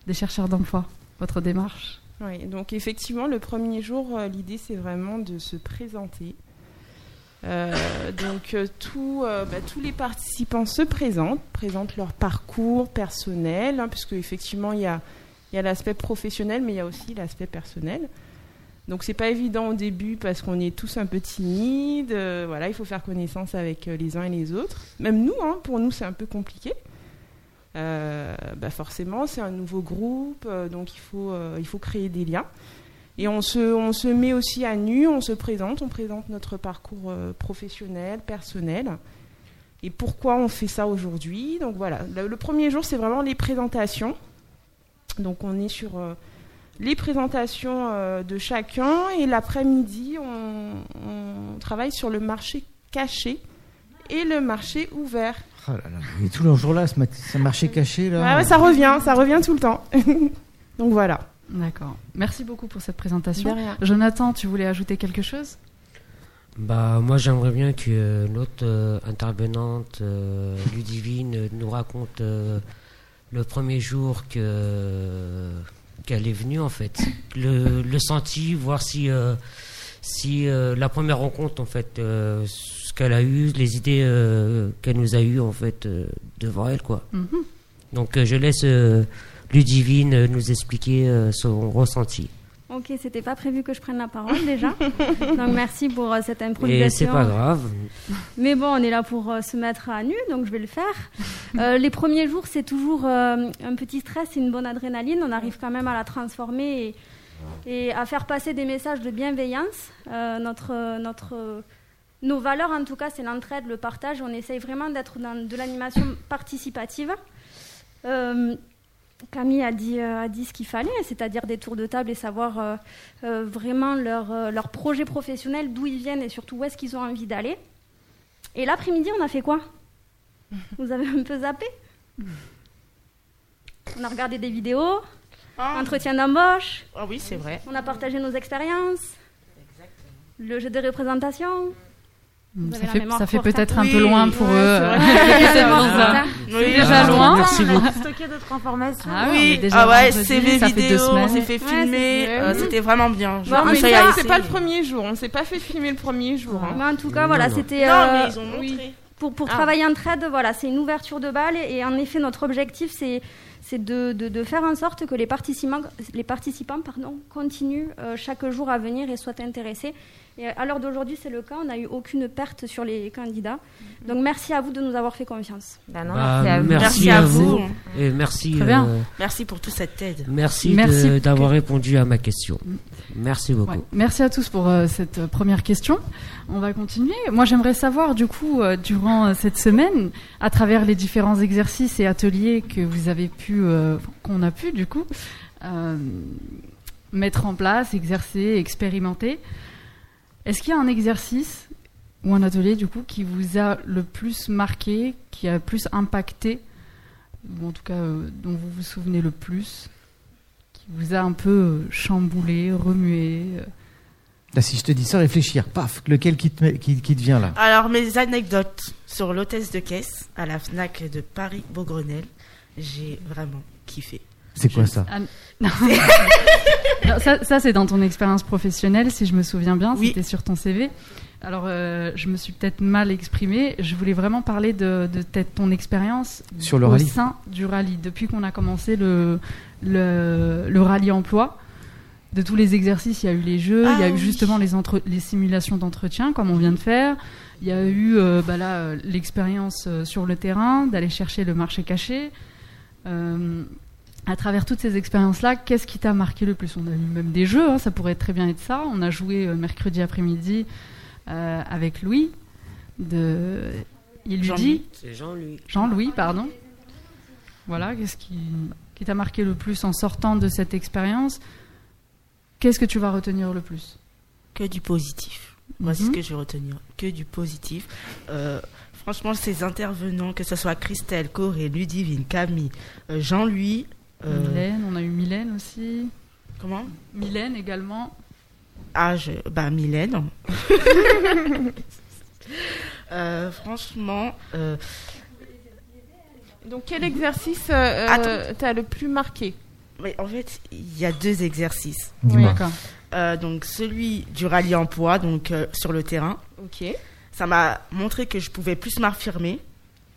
Speaker 4: des chercheurs d'emploi, votre démarche.
Speaker 9: Oui, donc effectivement, le premier jour, l'idée c'est vraiment de se présenter, euh, donc euh, tout, euh, bah, tous les participants se présentent, présentent leur parcours personnel, hein, puisque effectivement il y a, y a l'aspect professionnel, mais il y a aussi l'aspect personnel. Donc c'est pas évident au début parce qu'on est tous un peu timides. voilà, il faut faire connaissance avec les uns et les autres. Même nous, hein, pour nous c'est un peu compliqué. bah forcément, c'est un nouveau groupe, donc il faut, il faut créer des liens. Et on se, on se met aussi à nu, on se présente, on présente notre parcours euh, professionnel, personnel. Et pourquoi on fait ça aujourd'hui? Donc voilà, le, premier jour, c'est vraiment les présentations. Donc on est sur euh, les présentations euh, de chacun. Et l'après-midi, on, travaille sur le marché caché et le marché ouvert.
Speaker 5: Oh là est tout le jour là, ce, ce marché caché là.
Speaker 9: Ouais, ouais, ça revient, ça revient tout le temps. <laughs> Donc voilà.
Speaker 4: D'accord. Merci beaucoup pour cette présentation. Jonathan, tu voulais ajouter quelque chose?
Speaker 6: Bah, moi, j'aimerais bien que notre euh, intervenante, euh, Ludivine, nous raconte euh, le premier jour que qu'elle est venue, en fait. Le, le senti, voir si, euh, si euh, la première rencontre, en fait, euh, ce qu'elle a eu, les idées qu'elle nous a eues, en fait, devant elle, quoi.
Speaker 4: Mhm.
Speaker 6: Donc, je laisse Ludivine nous expliquer son ressenti.
Speaker 8: Ok, c'était pas prévu que je prenne la parole déjà. <laughs> donc merci pour euh, cette
Speaker 6: Et
Speaker 8: improvisation.
Speaker 6: c'est pas grave.
Speaker 8: Mais bon, on est là pour euh, se mettre à nu, donc je vais le faire. <laughs> Euh, les premiers jours, c'est toujours un petit stress et une bonne adrénaline. On arrive quand même à la transformer et, et à faire passer des messages de bienveillance. Notre, notre, nos valeurs, en tout cas, c'est l'entraide, le partage. On essaye vraiment d'être dans de l'animation participative. Camille a dit, euh, a dit ce qu'il fallait, c'est-à-dire des tours de table et savoir euh, euh, vraiment leur, leur projet professionnel, d'où ils viennent et surtout où est-ce qu'ils ont envie d'aller. Et l'après-midi, on a fait quoi? <laughs> Vous avez un peu zappé? On a regardé des vidéos,
Speaker 3: Ah,
Speaker 8: entretien d'embauche,
Speaker 3: ah oui, c'est vrai.
Speaker 8: on a partagé nos expériences, le jeu de représentation.
Speaker 4: Ça fait, ça peut-être un
Speaker 3: Oui,
Speaker 4: peu loin pour
Speaker 9: ouais,
Speaker 4: eux.
Speaker 9: c'est <laughs>
Speaker 4: euh, déjà loin.
Speaker 6: Merci beaucoup.
Speaker 1: stocker d'autres informations.
Speaker 4: Ah
Speaker 3: oui,
Speaker 4: on
Speaker 3: ah ouais, CV
Speaker 4: ça fait deux
Speaker 3: vidéo, on s'est fait
Speaker 8: Ouais,
Speaker 3: filmer, euh, c'était vraiment bien.
Speaker 9: Non, mais
Speaker 3: a
Speaker 9: c'est pas le premier jour. On s'est pas fait filmer le premier jour. hein.
Speaker 8: Mais en tout cas, voilà, c'était.
Speaker 3: Non, mais ils ont
Speaker 9: oui.
Speaker 3: montré.
Speaker 8: pour, pour
Speaker 9: Ah.
Speaker 8: travailler en trade, voilà, c'est une ouverture de balle et, et en effet notre objectif c'est c'est de, de, de faire en sorte que les participants, les participants pardon, continuent euh, chaque jour à venir et soient intéressés. Et à l'heure d'aujourd'hui, c'est le cas. On n'a eu aucune perte sur les candidats. Donc merci à vous de nous avoir fait confiance.
Speaker 1: Bah non,
Speaker 6: Bah,
Speaker 1: merci à vous.
Speaker 6: merci,
Speaker 3: Merci
Speaker 6: à
Speaker 3: à
Speaker 6: vous.
Speaker 3: vous.
Speaker 6: Et merci,
Speaker 4: Très bien.
Speaker 6: euh,
Speaker 3: Merci pour toute cette aide.
Speaker 6: merci,
Speaker 4: Merci
Speaker 6: de-
Speaker 4: que-
Speaker 6: d'avoir répondu à ma question. Merci beaucoup.
Speaker 4: Ouais. Merci à tous pour euh, cette euh, première question. On va continuer. Moi, j'aimerais savoir, du coup, euh, durant euh, cette semaine, à travers les différents exercices et ateliers que vous avez pu, euh, qu'on a pu, du coup, euh, mettre en place, exercer, expérimenter, est-ce qu'il y a un exercice ou un atelier, du coup, qui vous a le plus marqué, qui a le plus impacté, ou en tout cas, euh, dont vous vous souvenez le plus qui vous a un peu euh, chamboulé, remué. euh.
Speaker 5: Là, si je te dis ça, réfléchir, paf, lequel qui te, met- qui, qui te vient là?
Speaker 3: Alors, mes anecdotes sur l'hôtesse de caisse à la FNAC de Paris-Beaugrenelle, j'ai vraiment kiffé.
Speaker 5: C'est quoi ça?
Speaker 4: Ah, <laughs> <laughs> ça, ça, c'est dans ton expérience professionnelle, si je me souviens bien,
Speaker 3: Oui.
Speaker 4: c'était sur ton CV. Alors, euh, je me suis peut-être mal exprimée. Je voulais vraiment parler de, de peut-être ton expérience
Speaker 5: Sur le
Speaker 4: au
Speaker 5: rallye.
Speaker 4: sein du rallye. Depuis qu'on a commencé le, le, le rallye emploi, de tous les exercices, il y a eu les jeux, il y a
Speaker 3: Ah
Speaker 4: eu
Speaker 3: oui.
Speaker 4: justement les, entre- les simulations d'entretien, comme on vient de faire. Il y a eu euh, bah là, euh, l'expérience euh, sur le terrain, d'aller chercher le marché caché. Euh, à travers toutes ces expériences-là, qu'est-ce qui t'a marqué le plus? On a eu même des jeux, hein, ça pourrait très bien être ça. On a joué euh, mercredi après-midi euh, avec Louis de Il lui
Speaker 3: Jean-Louis.
Speaker 4: dit
Speaker 6: C'est Jean-Louis.
Speaker 4: Jean-Louis, pardon. Voilà, qu'est-ce qui, qui t'a marqué le plus en sortant de cette expérience? Qu'est-ce que tu vas retenir le plus?
Speaker 3: Que du positif. Voici
Speaker 4: Mhm.
Speaker 3: ce que je vais retenir. Que du positif. Euh, franchement, ces intervenants, que ce soit Christelle, Corée, Ludivine, Camille, Jean-Louis. Euh,
Speaker 4: Mylène, on a eu Mylène aussi.
Speaker 3: Comment?
Speaker 4: Mylène également.
Speaker 3: Ah, je, bah, Mylène. <laughs> Euh, franchement, euh,
Speaker 9: Donc quel exercice euh, t'as le plus marqué?
Speaker 3: Mais en fait, il y a deux exercices. Euh, donc celui du rallye emploi, donc euh, sur le terrain,
Speaker 9: Ok.
Speaker 3: ça m'a montré que je pouvais plus m'affirmer,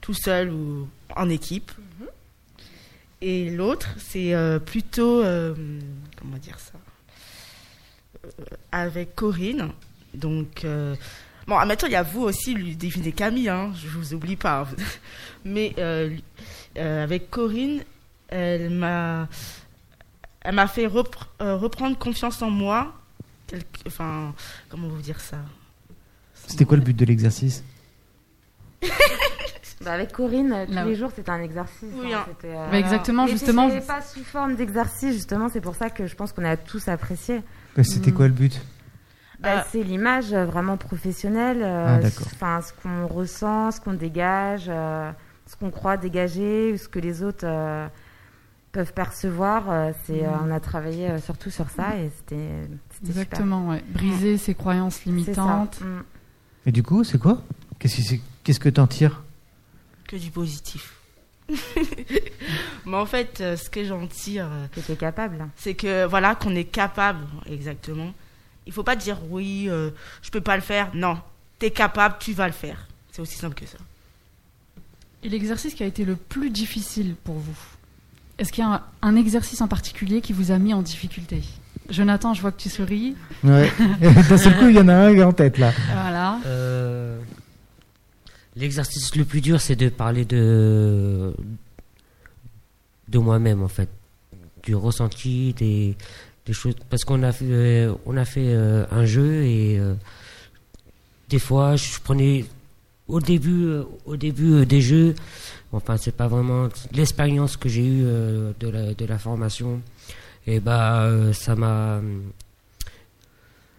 Speaker 3: tout seul ou en équipe. Et l'autre, c'est euh, plutôt, euh, comment dire ça, Euh, avec Corinne. Donc, euh, bon, admettons, il y a vous aussi, Ludivine et Camille, hein, je vous oublie pas. <laughs> Mais avec Corinne, elle m'a, elle m'a fait repr- reprendre confiance en moi. Quelque- Enfin, comment vous dire ça?
Speaker 5: C'était quoi le but de l'exercice? <laughs>
Speaker 1: Bah, avec Corinne, euh, tous
Speaker 4: Là,
Speaker 1: les
Speaker 4: ouais.
Speaker 1: jours, c'était un exercice.
Speaker 3: Oui,
Speaker 1: hein,
Speaker 3: hein.
Speaker 1: c'était, euh,
Speaker 4: Bah, exactement,
Speaker 1: mais
Speaker 4: justement.
Speaker 1: C'était pas sous forme d'exercice, justement. C'est pour ça que je pense qu'on a tous apprécié.
Speaker 5: Bah, C'était
Speaker 4: Mm.
Speaker 5: quoi le but?
Speaker 1: Bah, C'est l'image vraiment professionnelle,
Speaker 5: ah,
Speaker 1: enfin ce qu'on ressent, ce qu'on dégage, ce qu'on croit dégager, ce que les autres peuvent percevoir. c'est, mm. on a travaillé surtout sur ça et c'était,
Speaker 4: Exactement, ouais. briser ses croyances limitantes. Mm.
Speaker 5: Et du coup, c'est quoi? Qu'est-ce que qu'est-ce que t'en tires?
Speaker 3: Que du positif. <laughs> Mais en fait, euh, ce que j'en tire, euh,
Speaker 1: que tu es capable,
Speaker 3: c'est que voilà qu'on est capable, exactement. Il faut pas dire oui, euh, je peux pas le faire. Non, tu es capable, tu vas le faire. C'est aussi simple que ça.
Speaker 4: Et l'exercice qui a été le plus difficile pour vous Est-ce qu'il y a un, exercice en particulier qui vous a mis en difficulté? Jonathan, je vois que tu souris.
Speaker 5: Ouais. <laughs> <laughs> D'un seul coup, il y en a un en tête là.
Speaker 4: Voilà.
Speaker 6: L'exercice le plus dur, c'est de parler de de moi-même en fait, du ressenti, des, des choses, parce qu'on a fait, euh, on a fait euh, un jeu et euh, des fois, je prenais au début, au début des jeux, enfin c'est pas vraiment l'expérience que j'ai eue de la de la formation, et bah ça m'a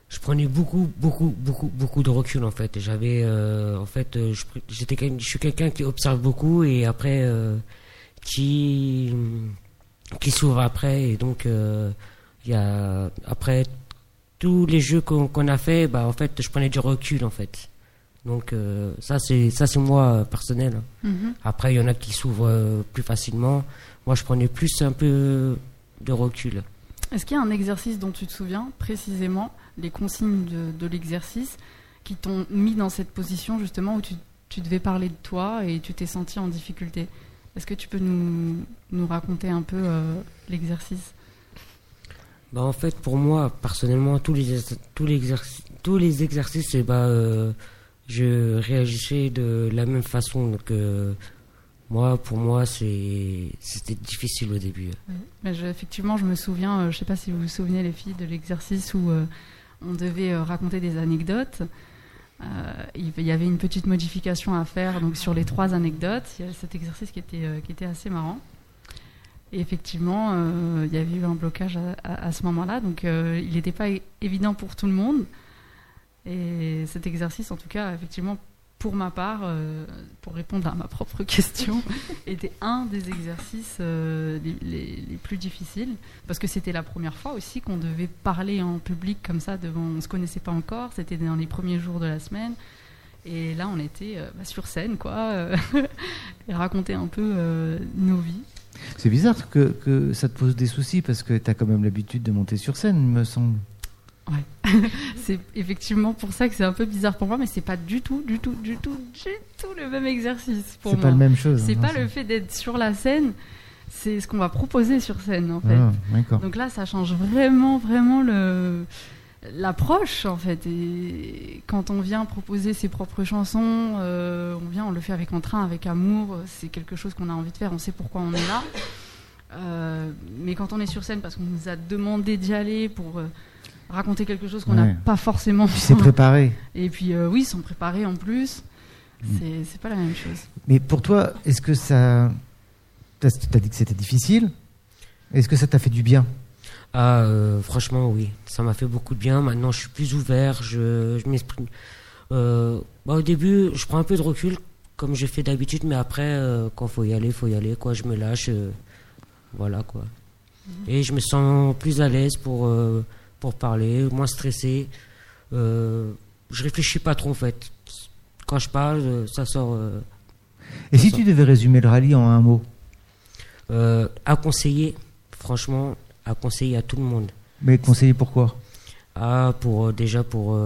Speaker 6: je prenais beaucoup, beaucoup, beaucoup, beaucoup de recul en fait. J'avais, euh, en fait, euh, j'étais, je suis quelqu'un qui observe beaucoup et après euh, qui qui s'ouvre après et donc il y a après tous les jeux qu'on a fait, bah en fait, je prenais du recul en fait. Donc ça c'est ça c'est moi personnel. Mm-hmm. Après il y en a qui s'ouvrent plus facilement. Moi je prenais plus un peu de recul.
Speaker 4: Est-ce qu'il y a un exercice dont tu te souviens précisément les consignes de, l'exercice qui t'ont mis dans cette position justement où tu, devais parler de toi et tu t'es senti en difficulté. Est-ce que tu peux nous, nous raconter un peu euh, l'exercice?
Speaker 6: Bah en fait, pour moi, personnellement, tous les, tous les, exercices, tous les exercices, bah, euh, je réagissais de la même façon que moi, pour moi, c'était difficile au début.
Speaker 4: Mais effectivement, je me souviens, euh, je ne sais pas si vous vous souvenez, les filles, de l'exercice où on devait euh, raconter des anecdotes. Euh, il y avait une petite modification à faire donc sur les trois anecdotes. Il y a cet exercice qui était, euh, qui était assez marrant. Et effectivement, il y avait eu un blocage à, ce moment-là, donc il n'était pas évident pour tout le monde. Et cet exercice, en tout cas, effectivement, pour ma part, euh, pour répondre à ma propre question, <laughs> était un des exercices euh, les, plus difficiles, parce que c'était la première fois aussi qu'on devait parler en public comme ça, devant, on ne se connaissait pas encore, c'était dans les premiers jours de la semaine, et là on était euh, bah, sur scène, quoi, <laughs> et raconter un peu nos vies.
Speaker 5: C'est bizarre que, que, ça te pose des soucis, parce que tu as quand même l'habitude de monter sur scène, me semble.
Speaker 4: Ouais. <laughs> c'est effectivement pour ça que c'est un peu bizarre pour moi, mais c'est pas du tout, du tout, du tout, du tout le même exercice pour
Speaker 5: moi. C'est pas la même chose.
Speaker 4: C'est hein, pas le fait d'être sur la scène, c'est ce qu'on va proposer sur scène en fait. Ah, Donc là, ça change vraiment, vraiment le l'approche en fait. Et quand on vient proposer ses propres chansons, euh, on vient, on le fait avec entrain, avec amour. C'est quelque chose qu'on a envie de faire. On sait pourquoi on est là. Euh, mais quand on est sur scène, parce qu'on nous a demandé d'y aller pour euh, raconter quelque chose qu'on n'a pas forcément.
Speaker 5: C'est <laughs> préparé.
Speaker 4: Et puis euh, oui, sans préparer en plus, mm. c'est pas la même chose.
Speaker 5: Mais pour toi, est-ce que ça. Tu as dit que c'était difficile? Est-ce que ça t'a fait du bien?
Speaker 6: Ah, euh, franchement, oui. Ça m'a fait beaucoup de bien. Maintenant, je suis plus ouvert. Je, je m'exprime. Euh, bah, au début, je prends un peu de recul, comme je fais d'habitude, mais après, quand faut y aller, faut y aller. Quoi, je me lâche. voilà, quoi. Mm. Et je me sens plus à l'aise pour pour parler, moins stressé. Euh, je réfléchis pas trop en fait. Quand je parle, euh, ça sort. Euh,
Speaker 5: Et si tu devais résumer le rallye en un mot
Speaker 6: euh, À conseiller, franchement, à conseiller à tout le monde.
Speaker 5: Mais conseiller pourquoi
Speaker 6: Ah, pour déjà pour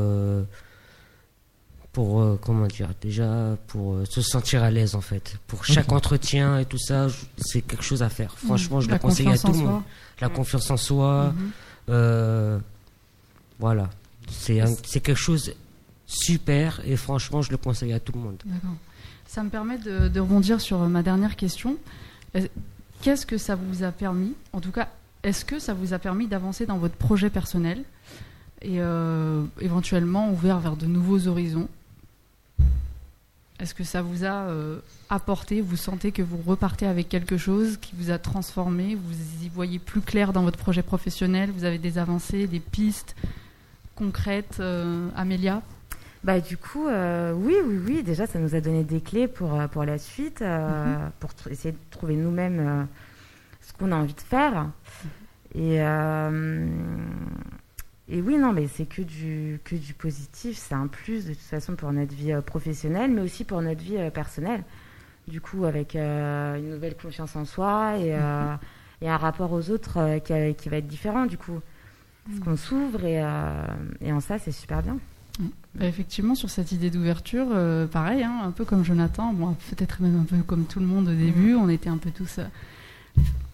Speaker 6: pour comment dire déjà pour se sentir à l'aise en fait pour chaque entretien et tout ça c'est quelque chose à faire mmh. franchement je le conseille à tout le monde la confiance en soi mmh. Euh, voilà. C'est quelque chose super et franchement, je le conseille à tout le monde.
Speaker 4: Ça me permet de, rebondir sur ma dernière question. Qu'est-ce que ça vous a permis En tout cas, est-ce que ça vous a permis d'avancer dans votre projet personnel et euh, éventuellement ouvert vers de nouveaux horizons est-ce que ça vous a euh, apporté Vous sentez que vous repartez avec quelque chose qui vous a transformé Vous y voyez plus clair dans votre projet professionnel Vous avez des avancées, des pistes concrètes, Amélia?
Speaker 1: Bah, du coup, oui, oui, oui. Déjà, ça nous a donné des clés pour, pour la suite, mhm. pour essayer de trouver nous-mêmes ce qu'on a envie de faire. Et, et oui, non, mais c'est que du, que du positif. C'est un plus, de toute façon, pour notre vie professionnelle, mais aussi pour notre vie personnelle du coup, avec euh, une nouvelle confiance en soi et, euh, mhm. et un rapport aux autres euh, qui, qui, va être différent, du coup. Parce mhm. qu'on s'ouvre et, et, en ça, c'est super bien.
Speaker 4: Bah, effectivement, sur cette idée d'ouverture, pareil, hein, un peu comme Jonathan, bon, peut-être même un peu comme tout le monde au début, mhm. on était un peu tous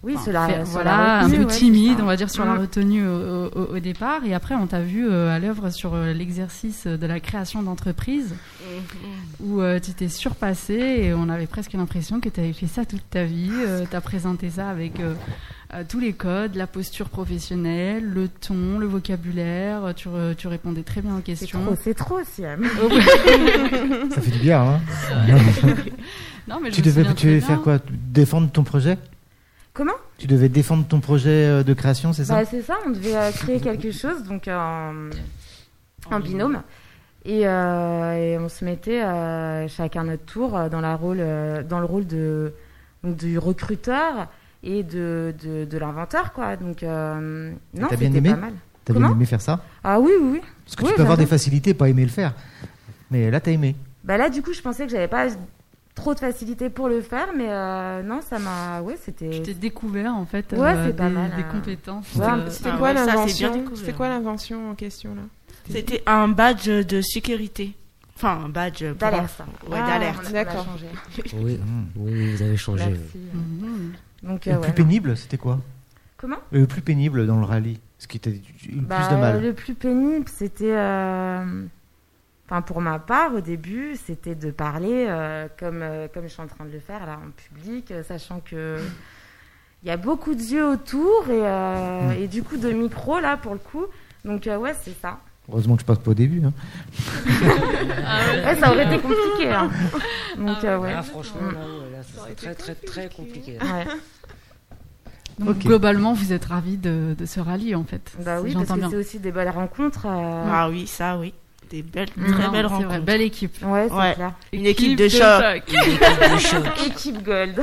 Speaker 1: oui, cela,
Speaker 4: voilà, un peu timide, on va dire, sur la retenue au, départ. Et après, on t'a vu euh, à l'œuvre sur euh, l'exercice de la création d'entreprise, mm-hmm. où euh, tu t'es surpassé et on avait presque l'impression que tu avais fait ça toute ta vie. tu as présenté ça avec tous les codes, la posture professionnelle, le ton, le vocabulaire. Tu, tu répondais très bien aux questions.
Speaker 1: C'est trop, c'est trop, <laughs>
Speaker 5: ça fait du bien, hein <laughs> non, mais Tu devais, tu devais faire quoi? Défendre ton projet?
Speaker 1: Comment
Speaker 5: Tu devais défendre ton projet euh, de création, c'est ça
Speaker 1: bah, C'est ça, on devait euh, créer quelque chose, donc euh, en binôme. Et, on se mettait chacun notre tour dans, la rôle, dans le rôle de, du recruteur et de, de, l'inventeur. Quoi. Donc, non,
Speaker 5: c'était bien pas mal. T'as bien aimé faire ça
Speaker 1: Ah oui, oui, oui.
Speaker 5: Parce que tu peux avoir des facilités, pas aimer le faire. Mais là, t'as aimé.
Speaker 1: Bah là, du coup, je pensais que j'avais pas trop de facilité pour le faire, mais euh, non, ça m'a. Ouais, c'était.
Speaker 4: Tu t'es découvert en fait
Speaker 1: ouais, euh, des, pas mal,
Speaker 4: des hein. compétences.
Speaker 9: C'était quoi l'invention C'était quoi l'invention en question là
Speaker 3: C'était un badge de sécurité. Enfin, un badge
Speaker 1: d'alerte.
Speaker 3: Ouais, ah, d'alerte.
Speaker 9: D'accord. <laughs>
Speaker 10: oui, oui, vous avez changé.
Speaker 5: Mhm. Donc, le plus pénible, c'était quoi
Speaker 1: Comment
Speaker 5: Le plus pénible dans le rallye, ce qui t'a eu le
Speaker 1: bah,
Speaker 5: plus de mal.
Speaker 1: Le plus pénible, c'était. Enfin, pour ma part, au début, c'était de parler euh, comme, euh, comme je suis en train de le faire là en public, euh, sachant que il y a beaucoup de yeux autour et, mm. et, du coup de micro là pour le coup. Donc ouais, c'est ça.
Speaker 5: Heureusement que je passe pas au début. Hein. <laughs>
Speaker 1: ouais, ça aurait été compliqué. Hein. Donc ouais.
Speaker 10: Ah, franchement, mm. là, là très très très compliqué.
Speaker 4: Donc globalement, vous êtes ravis de, de, ce rallye en fait.
Speaker 1: Bah oui, parce que c'est aussi des belles rencontres.
Speaker 3: Ah oui, ça oui des belles, très belles rencontres. Vrai,
Speaker 4: belle équipe.
Speaker 1: Ouais, c'est clair.
Speaker 3: Une équipe, de, choc. Une
Speaker 1: équipe de <laughs> choc. équipe gold.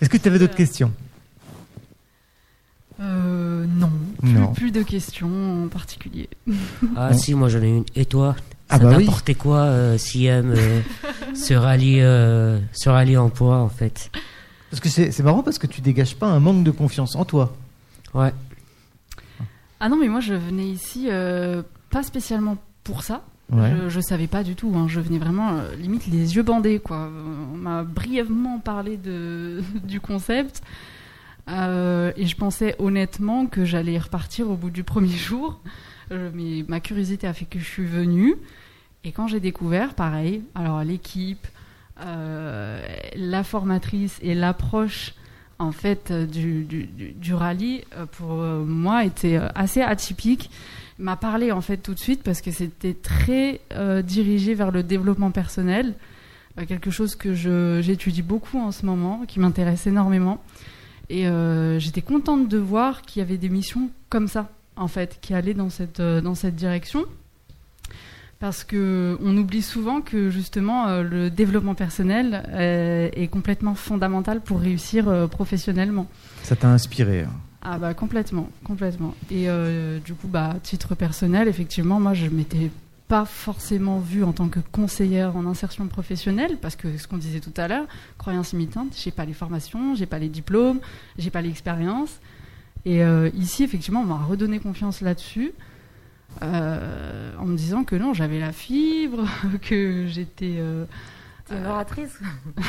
Speaker 5: Est-ce que tu avais d'autres questions
Speaker 4: euh, non. non. Plus, de questions en particulier. <laughs>
Speaker 10: Ah si, moi j'en ai une. Et toi ah Ça bah t'a quoi, euh, Siam, euh, <laughs> ce rallye, euh, ce rallye emploi en fait
Speaker 5: Parce que c'est marrant parce que tu dégages pas un manque de confiance en toi.
Speaker 10: Ouais.
Speaker 4: Ah non, mais moi je venais ici euh, pas spécialement pour ça. Je, ne savais pas du tout. Hein. Je venais vraiment euh, limite les yeux bandés. Quoi. On m'a brièvement parlé de, <laughs> du concept. Euh, et je pensais honnêtement que j'allais repartir au bout du premier jour. mais ma curiosité a fait que je suis venue. Et quand j'ai découvert, pareil, alors l'équipe, euh, la formatrice et l'approche en fait du, du, du rallye, pour moi, était assez atypique m'a parlé en fait tout de suite parce que c'était très euh, dirigé vers le développement personnel, euh, quelque chose que j'étudie beaucoup en ce moment, qui m'intéresse énormément. Et euh, j'étais contente de voir qu'il y avait des missions comme ça, en fait, qui allaient dans cette, dans cette direction. Parce que on oublie souvent que justement le développement personnel est complètement fondamental pour réussir professionnellement.
Speaker 5: Ça t'a inspiré hein
Speaker 4: ah bah complètement, complètement. Et euh, du coup, bah, titre personnel, effectivement, moi je m'étais pas forcément vue en tant que conseillère en insertion professionnelle, parce que ce qu'on disait tout à l'heure, croyance limitante, j'ai pas les formations, j'ai pas les diplômes, j'ai pas l'expérience. Et euh, ici, effectivement, on m'a redonné confiance là-dessus. Euh, en me disant que non, j'avais la fibre, <laughs> que j'étais
Speaker 1: oratrice.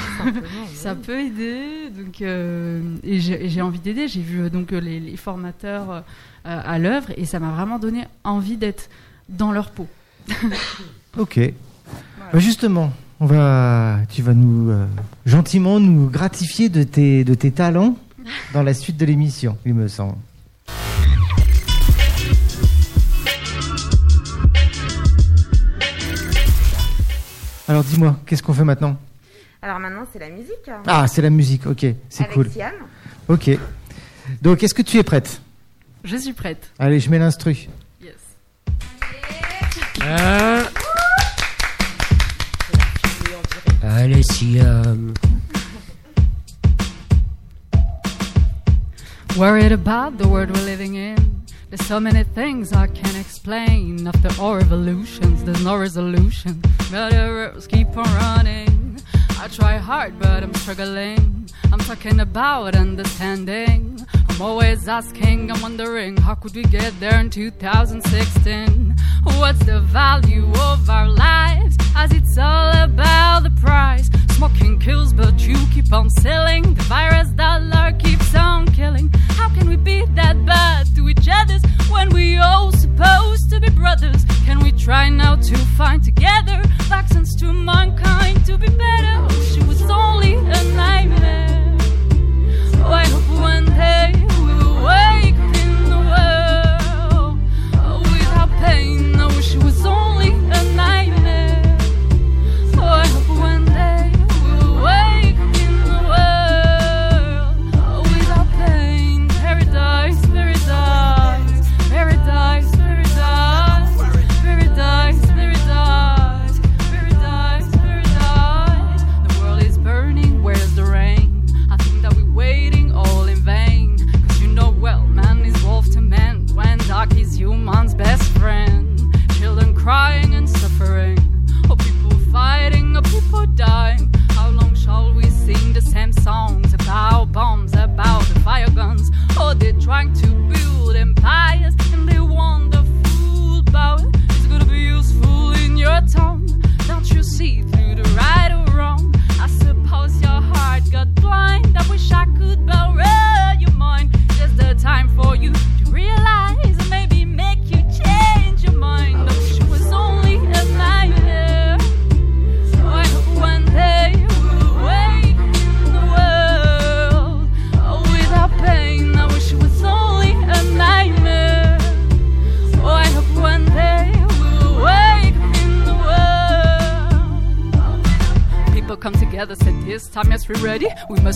Speaker 1: <laughs>
Speaker 4: ça peut aider. Donc, euh, et j'ai envie d'aider. J'ai vu donc les, formateurs euh, à l'œuvre et ça m'a vraiment donné envie d'être dans leur peau. <laughs>
Speaker 5: ok. Bah, justement, on va, tu vas nous euh, gentiment nous gratifier de tes, de tes talents dans la suite de l'émission, il me semble. Alors dis-moi, qu'est-ce qu'on fait maintenant
Speaker 1: Alors maintenant, c'est la musique.
Speaker 5: Ah, c'est la musique, ok, c'est cool.
Speaker 1: Siam.
Speaker 5: Ok. Donc, est-ce que tu es prête?
Speaker 4: Je suis prête.
Speaker 5: Allez, je mets l'instru. Yes.
Speaker 10: Ah. Allez, Siam.
Speaker 4: Worried about the world we're living in. There's so many things I can't explain. After all revolutions, there's no resolution. Murderers keep on running. I try hard, but I'm struggling. I'm talking about understanding. I'm always asking, I'm wondering, how could we get there in 2016? What's the value of our lives? As it's all about the price. Smoking kills, but you keep on selling. The virus dollar keeps on killing. How can we be that bad to each other when we all supposed to be brothers? Can we try now to find together vaccines to mankind to be better? She was only a nightmare.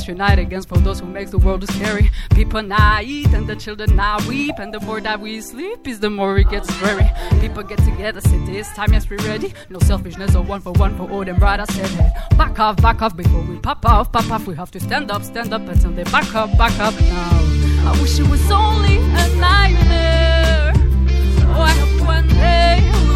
Speaker 4: Must unite against for those who make the world scary. People now eat and the children now weep, and the more that we sleep is the more it gets scary. People get together, say this time, yes, we're ready. No selfishness or one for one for all them right, I said hey, Back off, back off before we pop off, pop off. We have to stand up, stand up until they back up, back up now. I wish it was only a nightmare. Oh, I hope one day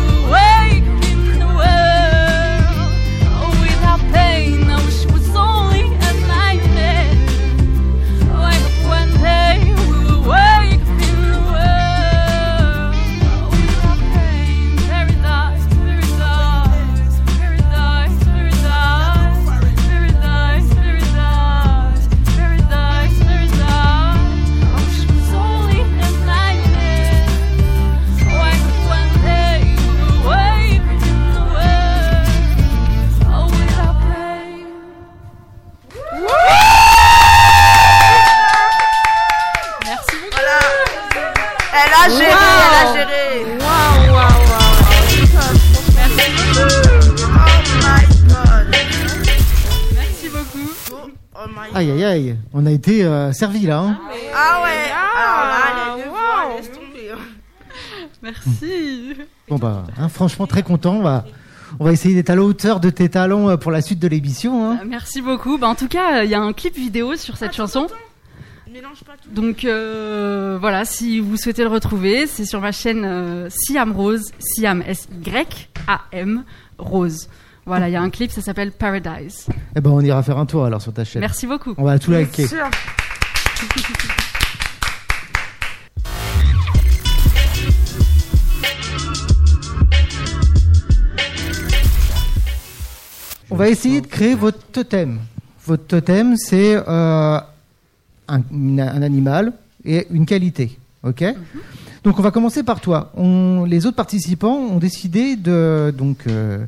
Speaker 5: servi là. Hein
Speaker 3: Ah ouais.
Speaker 9: Ah,
Speaker 3: les deux
Speaker 9: wow.
Speaker 3: voix, laisse tomber.
Speaker 4: Merci.
Speaker 5: Bon bah, hein, franchement très content. On va, on va essayer d'être à la hauteur de tes talents euh, pour la suite de l'émission. Hein.
Speaker 4: Euh, Merci beaucoup. Bah, en tout cas, il y a un clip vidéo sur cette chanson.
Speaker 3: Mélange pas tout.
Speaker 4: Donc euh, voilà, si vous souhaitez le retrouver, c'est sur ma chaîne euh, Siam Rose, Siam S-Y-A-M Rose. Voilà, il y a un clip, ça s'appelle Paradise.
Speaker 5: Eh ben on ira faire un tour alors sur ta chaîne.
Speaker 4: Merci beaucoup.
Speaker 5: On va tout liker. On va essayer de créer votre totem. Votre totem, c'est euh, un, animal et une qualité. Ok? Donc on va commencer par toi. On- les autres participants ont décidé de, donc, euh,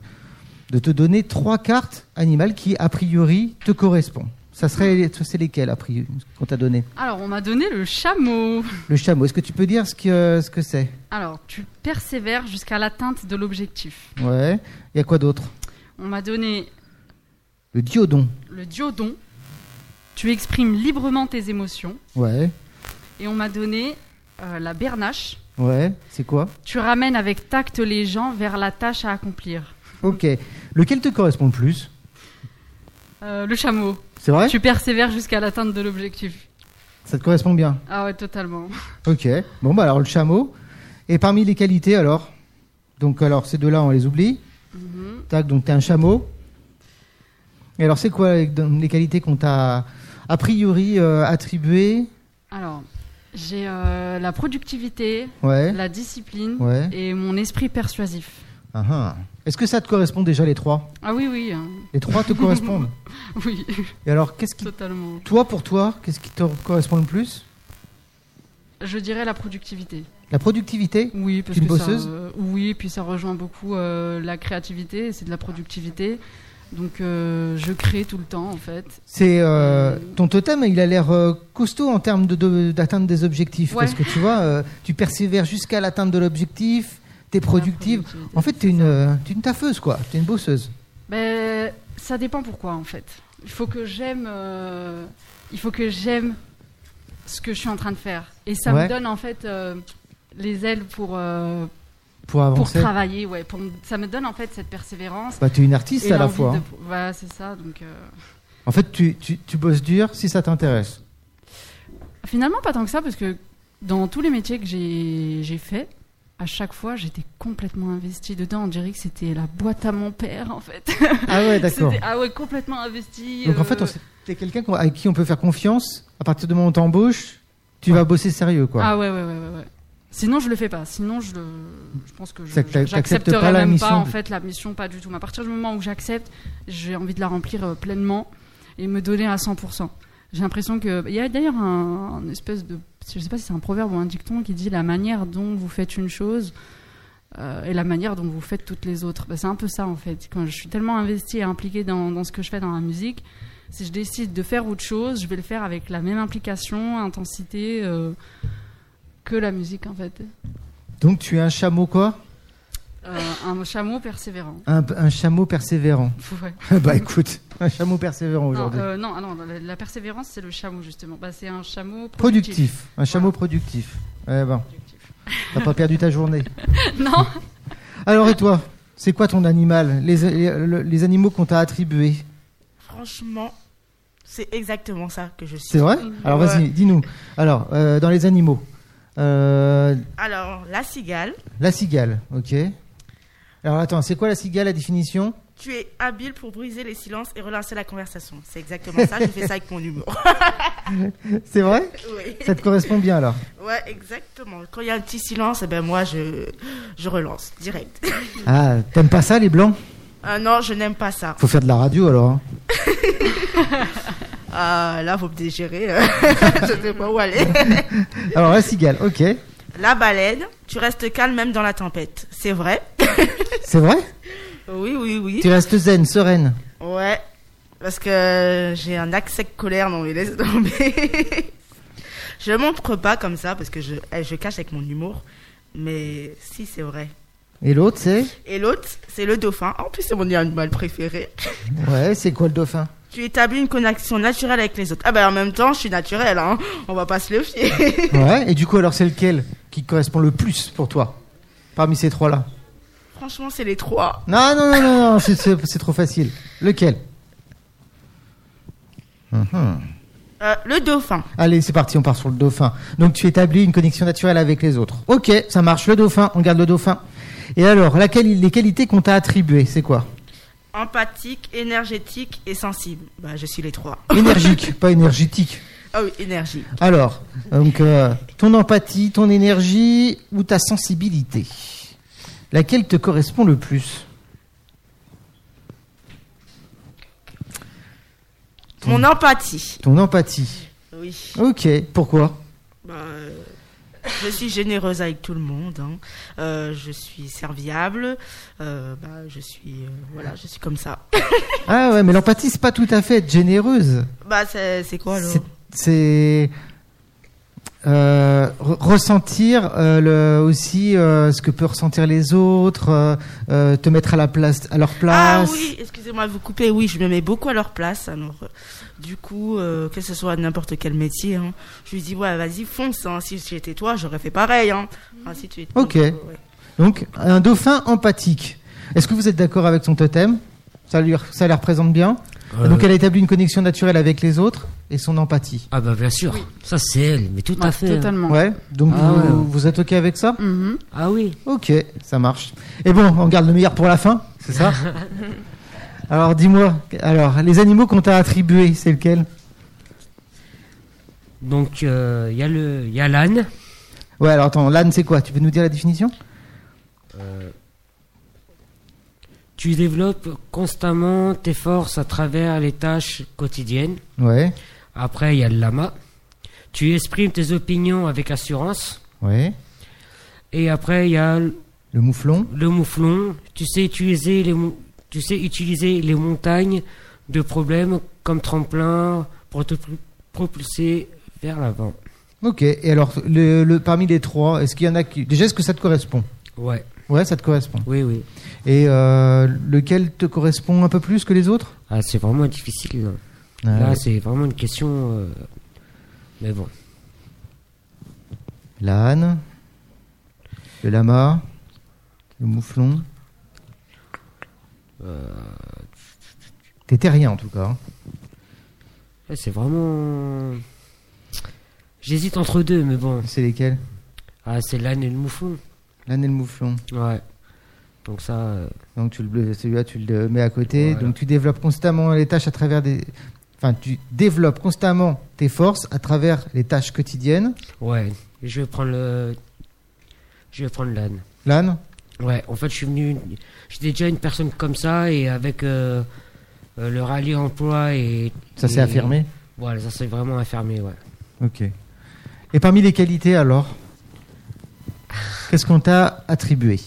Speaker 5: de te donner trois cartes animales qui, a priori, te correspondent. Ça serait, c'est lesquelles, a priori, qu'on t'a donné?
Speaker 4: Alors, on m'a donné le chameau.
Speaker 5: Le chameau. Est-ce que tu peux dire ce que ce que c'est?
Speaker 4: Alors, tu persévères jusqu'à l'atteinte de l'objectif.
Speaker 5: Ouais. Il y a quoi d'autre?
Speaker 4: On m'a donné
Speaker 5: Le diodon.
Speaker 4: le diodon. Tu exprimes librement tes émotions.
Speaker 5: Ouais.
Speaker 4: Et on m'a donné euh, la bernache.
Speaker 5: Ouais, c'est quoi?
Speaker 4: Tu ramènes avec tact les gens vers la tâche à accomplir.
Speaker 5: Ok. Lequel te correspond le plus?
Speaker 4: Euh, Le chameau.
Speaker 5: C'est vrai?
Speaker 4: Tu persévères jusqu'à l'atteinte de l'objectif.
Speaker 5: Ça te correspond bien?
Speaker 4: Ah ouais, totalement. <laughs>
Speaker 5: Ok. Bon, bah alors le chameau. Et parmi les qualités, alors? Donc, alors, ces deux-là, on les oublie. Mhm. Tac, donc t'es un chameau. Et alors, c'est quoi les, qualités qu'on t'a a priori euh, attribuées
Speaker 4: Alors, j'ai euh, la productivité, la discipline et mon esprit persuasif.
Speaker 5: Ah, ah. Est-ce que ça te correspond déjà les trois?
Speaker 4: Ah oui, oui. Hein.
Speaker 5: Les trois te correspondent <laughs>
Speaker 4: Oui.
Speaker 5: Et alors, qu'est-ce qui.
Speaker 4: Totalement.
Speaker 5: Toi, pour toi, qu'est-ce qui te correspond le plus?
Speaker 4: Je dirais la productivité.
Speaker 5: La productivité
Speaker 4: Oui, parce que bosseuse ça, oui, puis ça rejoint beaucoup euh, la créativité, c'est de la productivité. Donc euh, je crée tout le temps en fait.
Speaker 5: C'est euh, ton totem, il a l'air costaud en termes d'atteindre des objectifs parce que tu vois, tu persévères jusqu'à l'atteinte de l'objectif t'es productive. En fait, une, es une taffeuse, quoi. T'es une bosseuse.
Speaker 4: Ben, ça dépend pourquoi, en fait. Il faut que j'aime. Euh, il faut que j'aime ce que je suis en train de faire. Et ça me donne, en fait, euh, les ailes pour. Euh,
Speaker 5: pour avancer.
Speaker 4: Pour travailler, ouais. Pour, ça me donne, en fait, cette persévérance.
Speaker 5: Bah, t'es une artiste à la fois. Hein.
Speaker 4: Voilà, c'est ça. Donc.
Speaker 5: En fait, tu, tu, tu bosses dur si ça t'intéresse.
Speaker 4: Finalement, pas tant que ça, parce que dans tous les métiers que j'ai fait, à chaque fois, j'étais complètement investie dedans. On dirait que c'était la boîte à mon père, en fait.
Speaker 5: Ah ouais, d'accord.
Speaker 4: ah ouais, complètement investi.
Speaker 5: Donc en fait, c'est quelqu'un avec qui on peut faire confiance. À partir du moment où t'embauches, tu vas bosser sérieux, quoi.
Speaker 4: Ah ouais, ouais, ouais, ouais. Sinon, je le fais pas. Sinon, je, je pense que j'accepterai même la mission pas, en fait, la mission, pas du tout. Mais à partir du moment où j'accepte, j'ai envie de la remplir euh, pleinement et me donner à 100%. J'ai l'impression que. Il y a d'ailleurs un, espèce de. Je ne sais pas si c'est un proverbe ou un dicton qui dit la manière dont vous faites une chose euh, et la manière dont vous faites toutes les autres. Bah, c'est un peu ça en fait. Quand je suis tellement investie et impliquée dans, ce que je fais dans la musique, si je décide de faire autre chose, je vais le faire avec la même implication, intensité euh, que la musique en fait.
Speaker 5: Donc tu es un chameau quoi?
Speaker 4: Euh, un chameau persévérant.
Speaker 5: Un, chameau persévérant. <laughs> bah écoute, un chameau persévérant aujourd'hui.
Speaker 4: Euh, non, non, la, persévérance c'est le chameau justement. Bah, c'est un chameau
Speaker 5: productif. Un chameau productif. Eh ben, t'as pas perdu ta journée. <laughs>
Speaker 4: non.
Speaker 5: Alors et toi, c'est quoi ton animal les, les, animaux qu'on t'a attribués?
Speaker 3: Franchement, c'est exactement ça que je suis.
Speaker 5: C'est vrai? Alors vas-y, dis-nous. Alors, euh, dans les animaux.
Speaker 3: Alors, la cigale.
Speaker 5: La cigale, ok. Alors attends, c'est quoi la cigale, la définition?
Speaker 3: Tu es habile pour briser les silences et relancer la conversation. C'est exactement ça, je fais ça avec mon humour. <laughs>
Speaker 5: c'est vrai?
Speaker 3: Oui.
Speaker 5: Ça te correspond bien alors?
Speaker 3: Ouais, exactement. Quand il y a un petit silence, eh ben moi je, je relance direct. <laughs>
Speaker 5: Ah, t'aimes pas ça les blancs?
Speaker 3: Ah Non, je n'aime pas ça.
Speaker 5: Faut faire de la radio alors. Hein. <laughs>
Speaker 3: ah, là, faut me dégérer. je sais pas où aller.
Speaker 5: alors la cigale, ok.
Speaker 3: La baleine, tu restes calme même dans la tempête. C'est vrai. <laughs>
Speaker 5: C'est vrai?
Speaker 3: Oui, oui, oui.
Speaker 5: Tu restes zen, sereine.
Speaker 3: Ouais, parce que j'ai un accès de colère, non mais laisse tomber. <laughs> je montre pas comme ça parce que je, eh, je cache avec mon humour, mais si c'est vrai.
Speaker 5: Et l'autre c'est?
Speaker 3: Et l'autre c'est le dauphin. En plus c'est mon animal préféré.
Speaker 5: Ouais, c'est quoi le dauphin?
Speaker 3: Tu établis une connexion naturelle avec les autres. Ah ben en même temps je suis naturelle, hein. On va pas se le fier. <laughs>
Speaker 5: ouais, et du coup alors c'est lequel qui correspond le plus pour toi parmi ces trois là
Speaker 3: Franchement, c'est les trois.
Speaker 5: Non, non, non, non, non c'est trop facile. Lequel?
Speaker 3: Euh, Le dauphin.
Speaker 5: Allez, c'est parti, on part sur le dauphin. Donc tu établis une connexion naturelle avec les autres. Ok, ça marche, le dauphin, on garde le dauphin. Et alors, laquelle, les qualités qu'on t'a attribuées, c'est quoi?
Speaker 3: Empathique, énergétique et sensible. Bah, je suis les trois. <laughs>
Speaker 5: Énergique, pas énergétique.
Speaker 3: Ah oui, énergie.
Speaker 5: Alors, donc, euh, ton empathie, ton énergie ou ta sensibilité Laquelle te correspond le plus?
Speaker 3: Mon empathie.
Speaker 5: Ton empathie.
Speaker 3: Oui.
Speaker 5: Ok, pourquoi?
Speaker 3: Bah, Je suis généreuse avec tout le monde. Hein. Euh, je suis serviable. Euh, bah, je suis euh, voilà, je suis comme ça. <laughs>
Speaker 5: ah ouais, mais l'empathie c'est pas tout à fait être généreuse.
Speaker 3: Bah c'est quoi alors?
Speaker 5: C'est ressentir le, aussi ce que peuvent ressentir les autres, te mettre à la place, à leur ah place.
Speaker 3: Ah oui, excusez-moi de vous couper. Oui, je me mets beaucoup à leur place. Alors, du coup, que ce soit n'importe quel métier, hein, je lui dis ouais, vas-y, fonce. Hein. Si j'étais toi, j'aurais fait pareil. Hein. Ainsi de suite.
Speaker 5: Ok. Donc, un dauphin empathique. Est-ce que vous êtes d'accord avec son totem? Ça, lui, ça les représente bien? Donc, elle a établi une connexion naturelle avec les autres et son empathie.
Speaker 6: Ah bah bien sûr, ça c'est elle, mais tout à fait.
Speaker 5: Totalement. Ouais, donc ah vous, vous, êtes ok avec ça?
Speaker 6: Mm-hmm. Ah oui.
Speaker 5: Ok, ça marche. Et bon, on garde le meilleur pour la fin, c'est ça? <laughs> Alors dis-moi, alors les animaux qu'on t'a attribués, c'est lequel?
Speaker 6: Donc il euh, y a le, il y a l'âne.
Speaker 5: Ouais, alors attends, l'âne c'est quoi? Tu peux nous dire la définition? Euh,
Speaker 6: Tu développes constamment tes forces à travers les tâches quotidiennes.
Speaker 5: Ouais.
Speaker 6: Après, il y a le lama. Tu exprimes tes opinions avec assurance.
Speaker 5: Oui.
Speaker 6: Et après, il y a
Speaker 5: le mouflon.
Speaker 6: Le mouflon. Tu sais utiliser les, tu sais utiliser les montagnes de problèmes comme tremplin pour te propulser vers l'avant.
Speaker 5: Ok. Et alors, le, parmi les trois, est-ce qu'il y en a qui. Déjà, est-ce que ça te correspond?
Speaker 6: Ouais.
Speaker 5: Ouais, ça te correspond.
Speaker 6: Oui, oui.
Speaker 5: Et euh, lequel te correspond un peu plus que les autres?
Speaker 6: Ah, c'est vraiment difficile. Ah Là, c'est vraiment une question. Euh, mais bon.
Speaker 5: L'âne, le lama, le mouflon. Euh... T'es terrien en tout cas. Hein.
Speaker 6: c'est vraiment. J'hésite entre deux, mais bon.
Speaker 5: C'est lesquels?
Speaker 6: Ah, c'est l'âne et le mouflon.
Speaker 5: L'âne et le mouflon.
Speaker 6: Ouais. Donc ça. Euh,
Speaker 5: Donc tu le, celui-là, tu le mets à côté. Donc tu développes constamment les tâches à travers des, enfin, tu développes constamment tes forces à travers les tâches quotidiennes.
Speaker 6: Ouais, je vais prendre le, je vais prendre l'âne.
Speaker 5: L'âne?
Speaker 6: Ouais, en fait, je suis venu, j'étais déjà une personne comme ça et avec euh, euh, le rallye emploi et.
Speaker 5: Ça s'est affirmé.
Speaker 6: Voilà, ça s'est vraiment affirmé, ouais.
Speaker 5: Ok. Et parmi les qualités alors, qu'est-ce qu'on t'a attribué?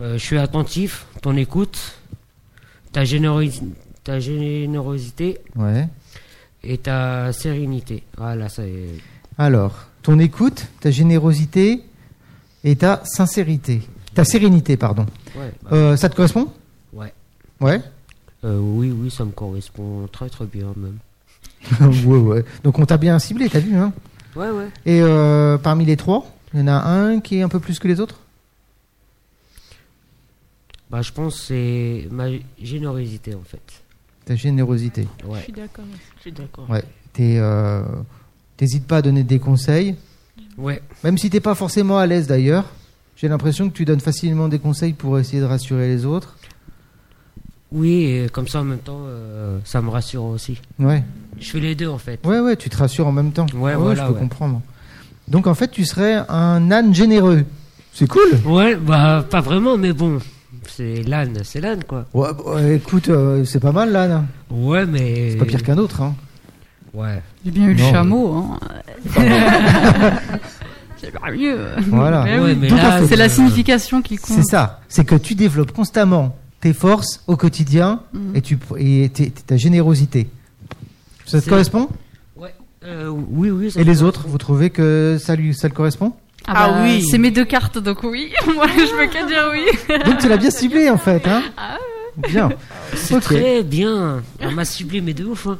Speaker 6: Euh, Je suis attentif, ton écoute, ta générosité ta générosité
Speaker 5: ouais.
Speaker 6: et ta sérénité. Voilà, ça est...
Speaker 5: Alors, ton écoute, ta générosité et ta sincérité. Ta sérénité, pardon.
Speaker 6: Ouais,
Speaker 5: bah euh, ça te correspond?
Speaker 6: Ouais.
Speaker 5: Ouais
Speaker 6: euh, Oui, oui, ça me correspond très très bien même. <laughs>
Speaker 5: ouais, ouais. Donc on t'a bien ciblé, t'as vu, hein?
Speaker 6: Ouais, ouais.
Speaker 5: Et euh, parmi les trois, il y en a un qui est un peu plus que les autres?
Speaker 6: Bah, je pense que c'est ma générosité en fait
Speaker 5: ta générosité.
Speaker 3: Je suis d'accord. Je suis d'accord.
Speaker 5: Ouais. Euh, t'hésites pas à donner des conseils?
Speaker 6: Ouais.
Speaker 5: Même si t'es pas forcément à l'aise d'ailleurs. J'ai l'impression que tu donnes facilement des conseils pour essayer de rassurer les autres.
Speaker 6: Oui, et comme ça en même temps, euh, ça me rassure aussi.
Speaker 5: Ouais.
Speaker 6: Je fais les deux en fait.
Speaker 5: Ouais, ouais, tu te rassures en même temps.
Speaker 6: Ouais, voilà,
Speaker 5: je peux comprendre. Donc en fait, tu serais un âne généreux. C'est cool.
Speaker 6: Ouais, bah pas vraiment, mais bon c'est l'âne, c'est l'âne quoi.
Speaker 5: Ouais, bah, écoute, euh, c'est pas mal l'âne.
Speaker 6: Ouais, mais.
Speaker 5: C'est pas pire qu'un autre, hein.
Speaker 6: Ouais.
Speaker 4: J'ai bien eu le chameau, hein. c'est pas <laughs> mieux.
Speaker 5: Voilà.
Speaker 4: c'est la signification qui compte.
Speaker 5: C'est ça. C'est que tu développes constamment tes forces au quotidien mhm. et, tu, et ta générosité. Ça te correspond
Speaker 6: Ouais. Euh, oui, oui.
Speaker 5: et les autres, vous trouvez que ça, lui, ça le correspond
Speaker 4: ah, ah, bah, oui. C'est mes deux cartes, donc oui. <laughs> Moi, je peux qu'à dire oui.
Speaker 5: donc tu l'as bien ciblé en fait, hein
Speaker 4: ah
Speaker 5: Bien.
Speaker 6: C'est très bien. On m'a mes deux ouf. Hein.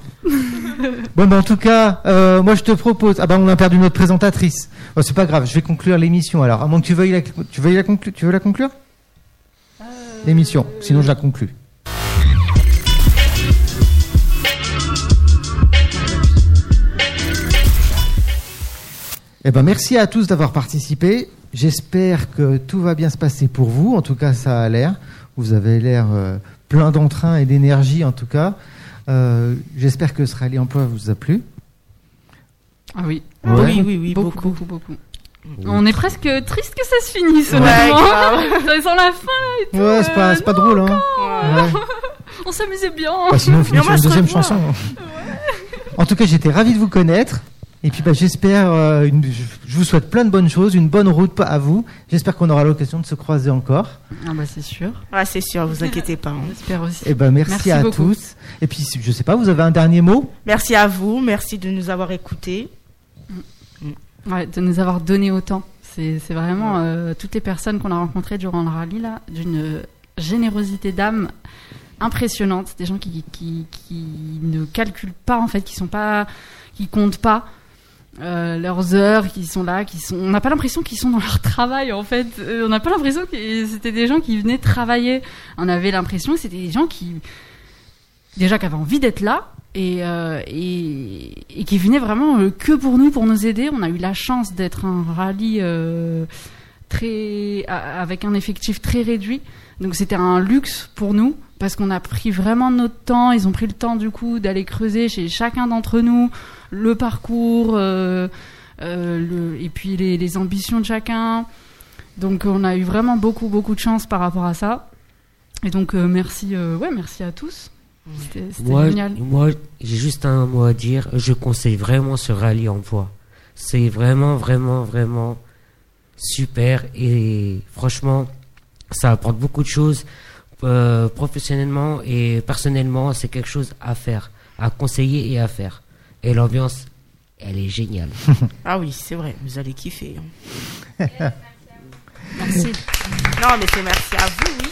Speaker 5: Bon, bah, en tout cas, euh, moi je te propose. Ah bah on a perdu notre présentatrice. Oh, c'est pas grave, je vais conclure l'émission alors. À moins que tu veuilles la, tu veuilles la conclure. Tu veux la conclure? Euh, L'émission. Sinon je la conclue. Eh ben, merci à tous d'avoir participé. J'espère que tout va bien se passer pour vous. En tout cas, ça a l'air. Vous avez l'air euh, plein d'entrain et d'énergie, en tout cas. Euh, j'espère que ce rallye emploi vous a plu.
Speaker 4: Ah oui.
Speaker 3: Oui, oui, oui,
Speaker 4: beaucoup, beaucoup, beaucoup. On est presque triste que ça se finisse, ouais, <laughs> ça sent la fin et tout.
Speaker 5: Ouais, c'est pas, pas drôle, hein. <laughs>
Speaker 4: On s'amusait bien.
Speaker 5: Bah, sinon, on finit sur une deuxième chanson. En tout cas, j'étais ravi de vous connaître. Et puis bah, j'espère, euh, je vous souhaite plein de bonnes choses, une bonne route à vous. J'espère qu'on aura l'occasion de se croiser encore.
Speaker 4: Ah bah c'est sûr.
Speaker 3: Ah c'est sûr, vous inquiétez pas.
Speaker 4: Hein. J'espère aussi.
Speaker 5: Et eh ben merci, à tous. Et puis je sais pas, vous avez un dernier mot?
Speaker 3: Merci à vous, merci de nous avoir écoutés. Mm.
Speaker 4: Ouais, de nous avoir donné autant. C'est vraiment euh, toutes les personnes qu'on a rencontrées durant le rallye, là, d'une générosité d'âme impressionnante. Des gens qui, qui, qui, ne calculent pas, en fait, qui sont pas, qui comptent pas. Euh, leurs heures, qui sont là, qui sont. On n'a pas l'impression qu'ils sont dans leur travail en fait. Euh, on n'a pas l'impression que c'était des gens qui venaient travailler. On avait l'impression que c'était des gens qui déjà qui avaient envie d'être là et, euh, et, et, qui venaient vraiment euh, que pour nous, pour nous aider. On a eu la chance d'être un rallye euh, très avec un effectif très réduit, donc c'était un luxe pour nous parce qu'on a pris vraiment notre temps. Ils ont pris le temps du coup d'aller creuser chez chacun d'entre nous le parcours euh, le, et puis les, les, ambitions de chacun. Donc on a eu vraiment beaucoup beaucoup de chance par rapport à ça. Et donc merci ouais merci à tous. C'était génial.
Speaker 6: Moi, j'ai juste un mot à dire. Je conseille vraiment ce rallye emploi. C'est vraiment, vraiment, vraiment super. Et franchement, ça apporte beaucoup de choses. Euh, professionnellement et personnellement, c'est quelque chose à faire, à conseiller et à faire. Et l'ambiance, elle est géniale. <laughs>
Speaker 3: ah oui, c'est vrai, vous allez kiffer.
Speaker 4: Hein. <laughs> merci.
Speaker 3: Non, mais c'est merci à vous, oui.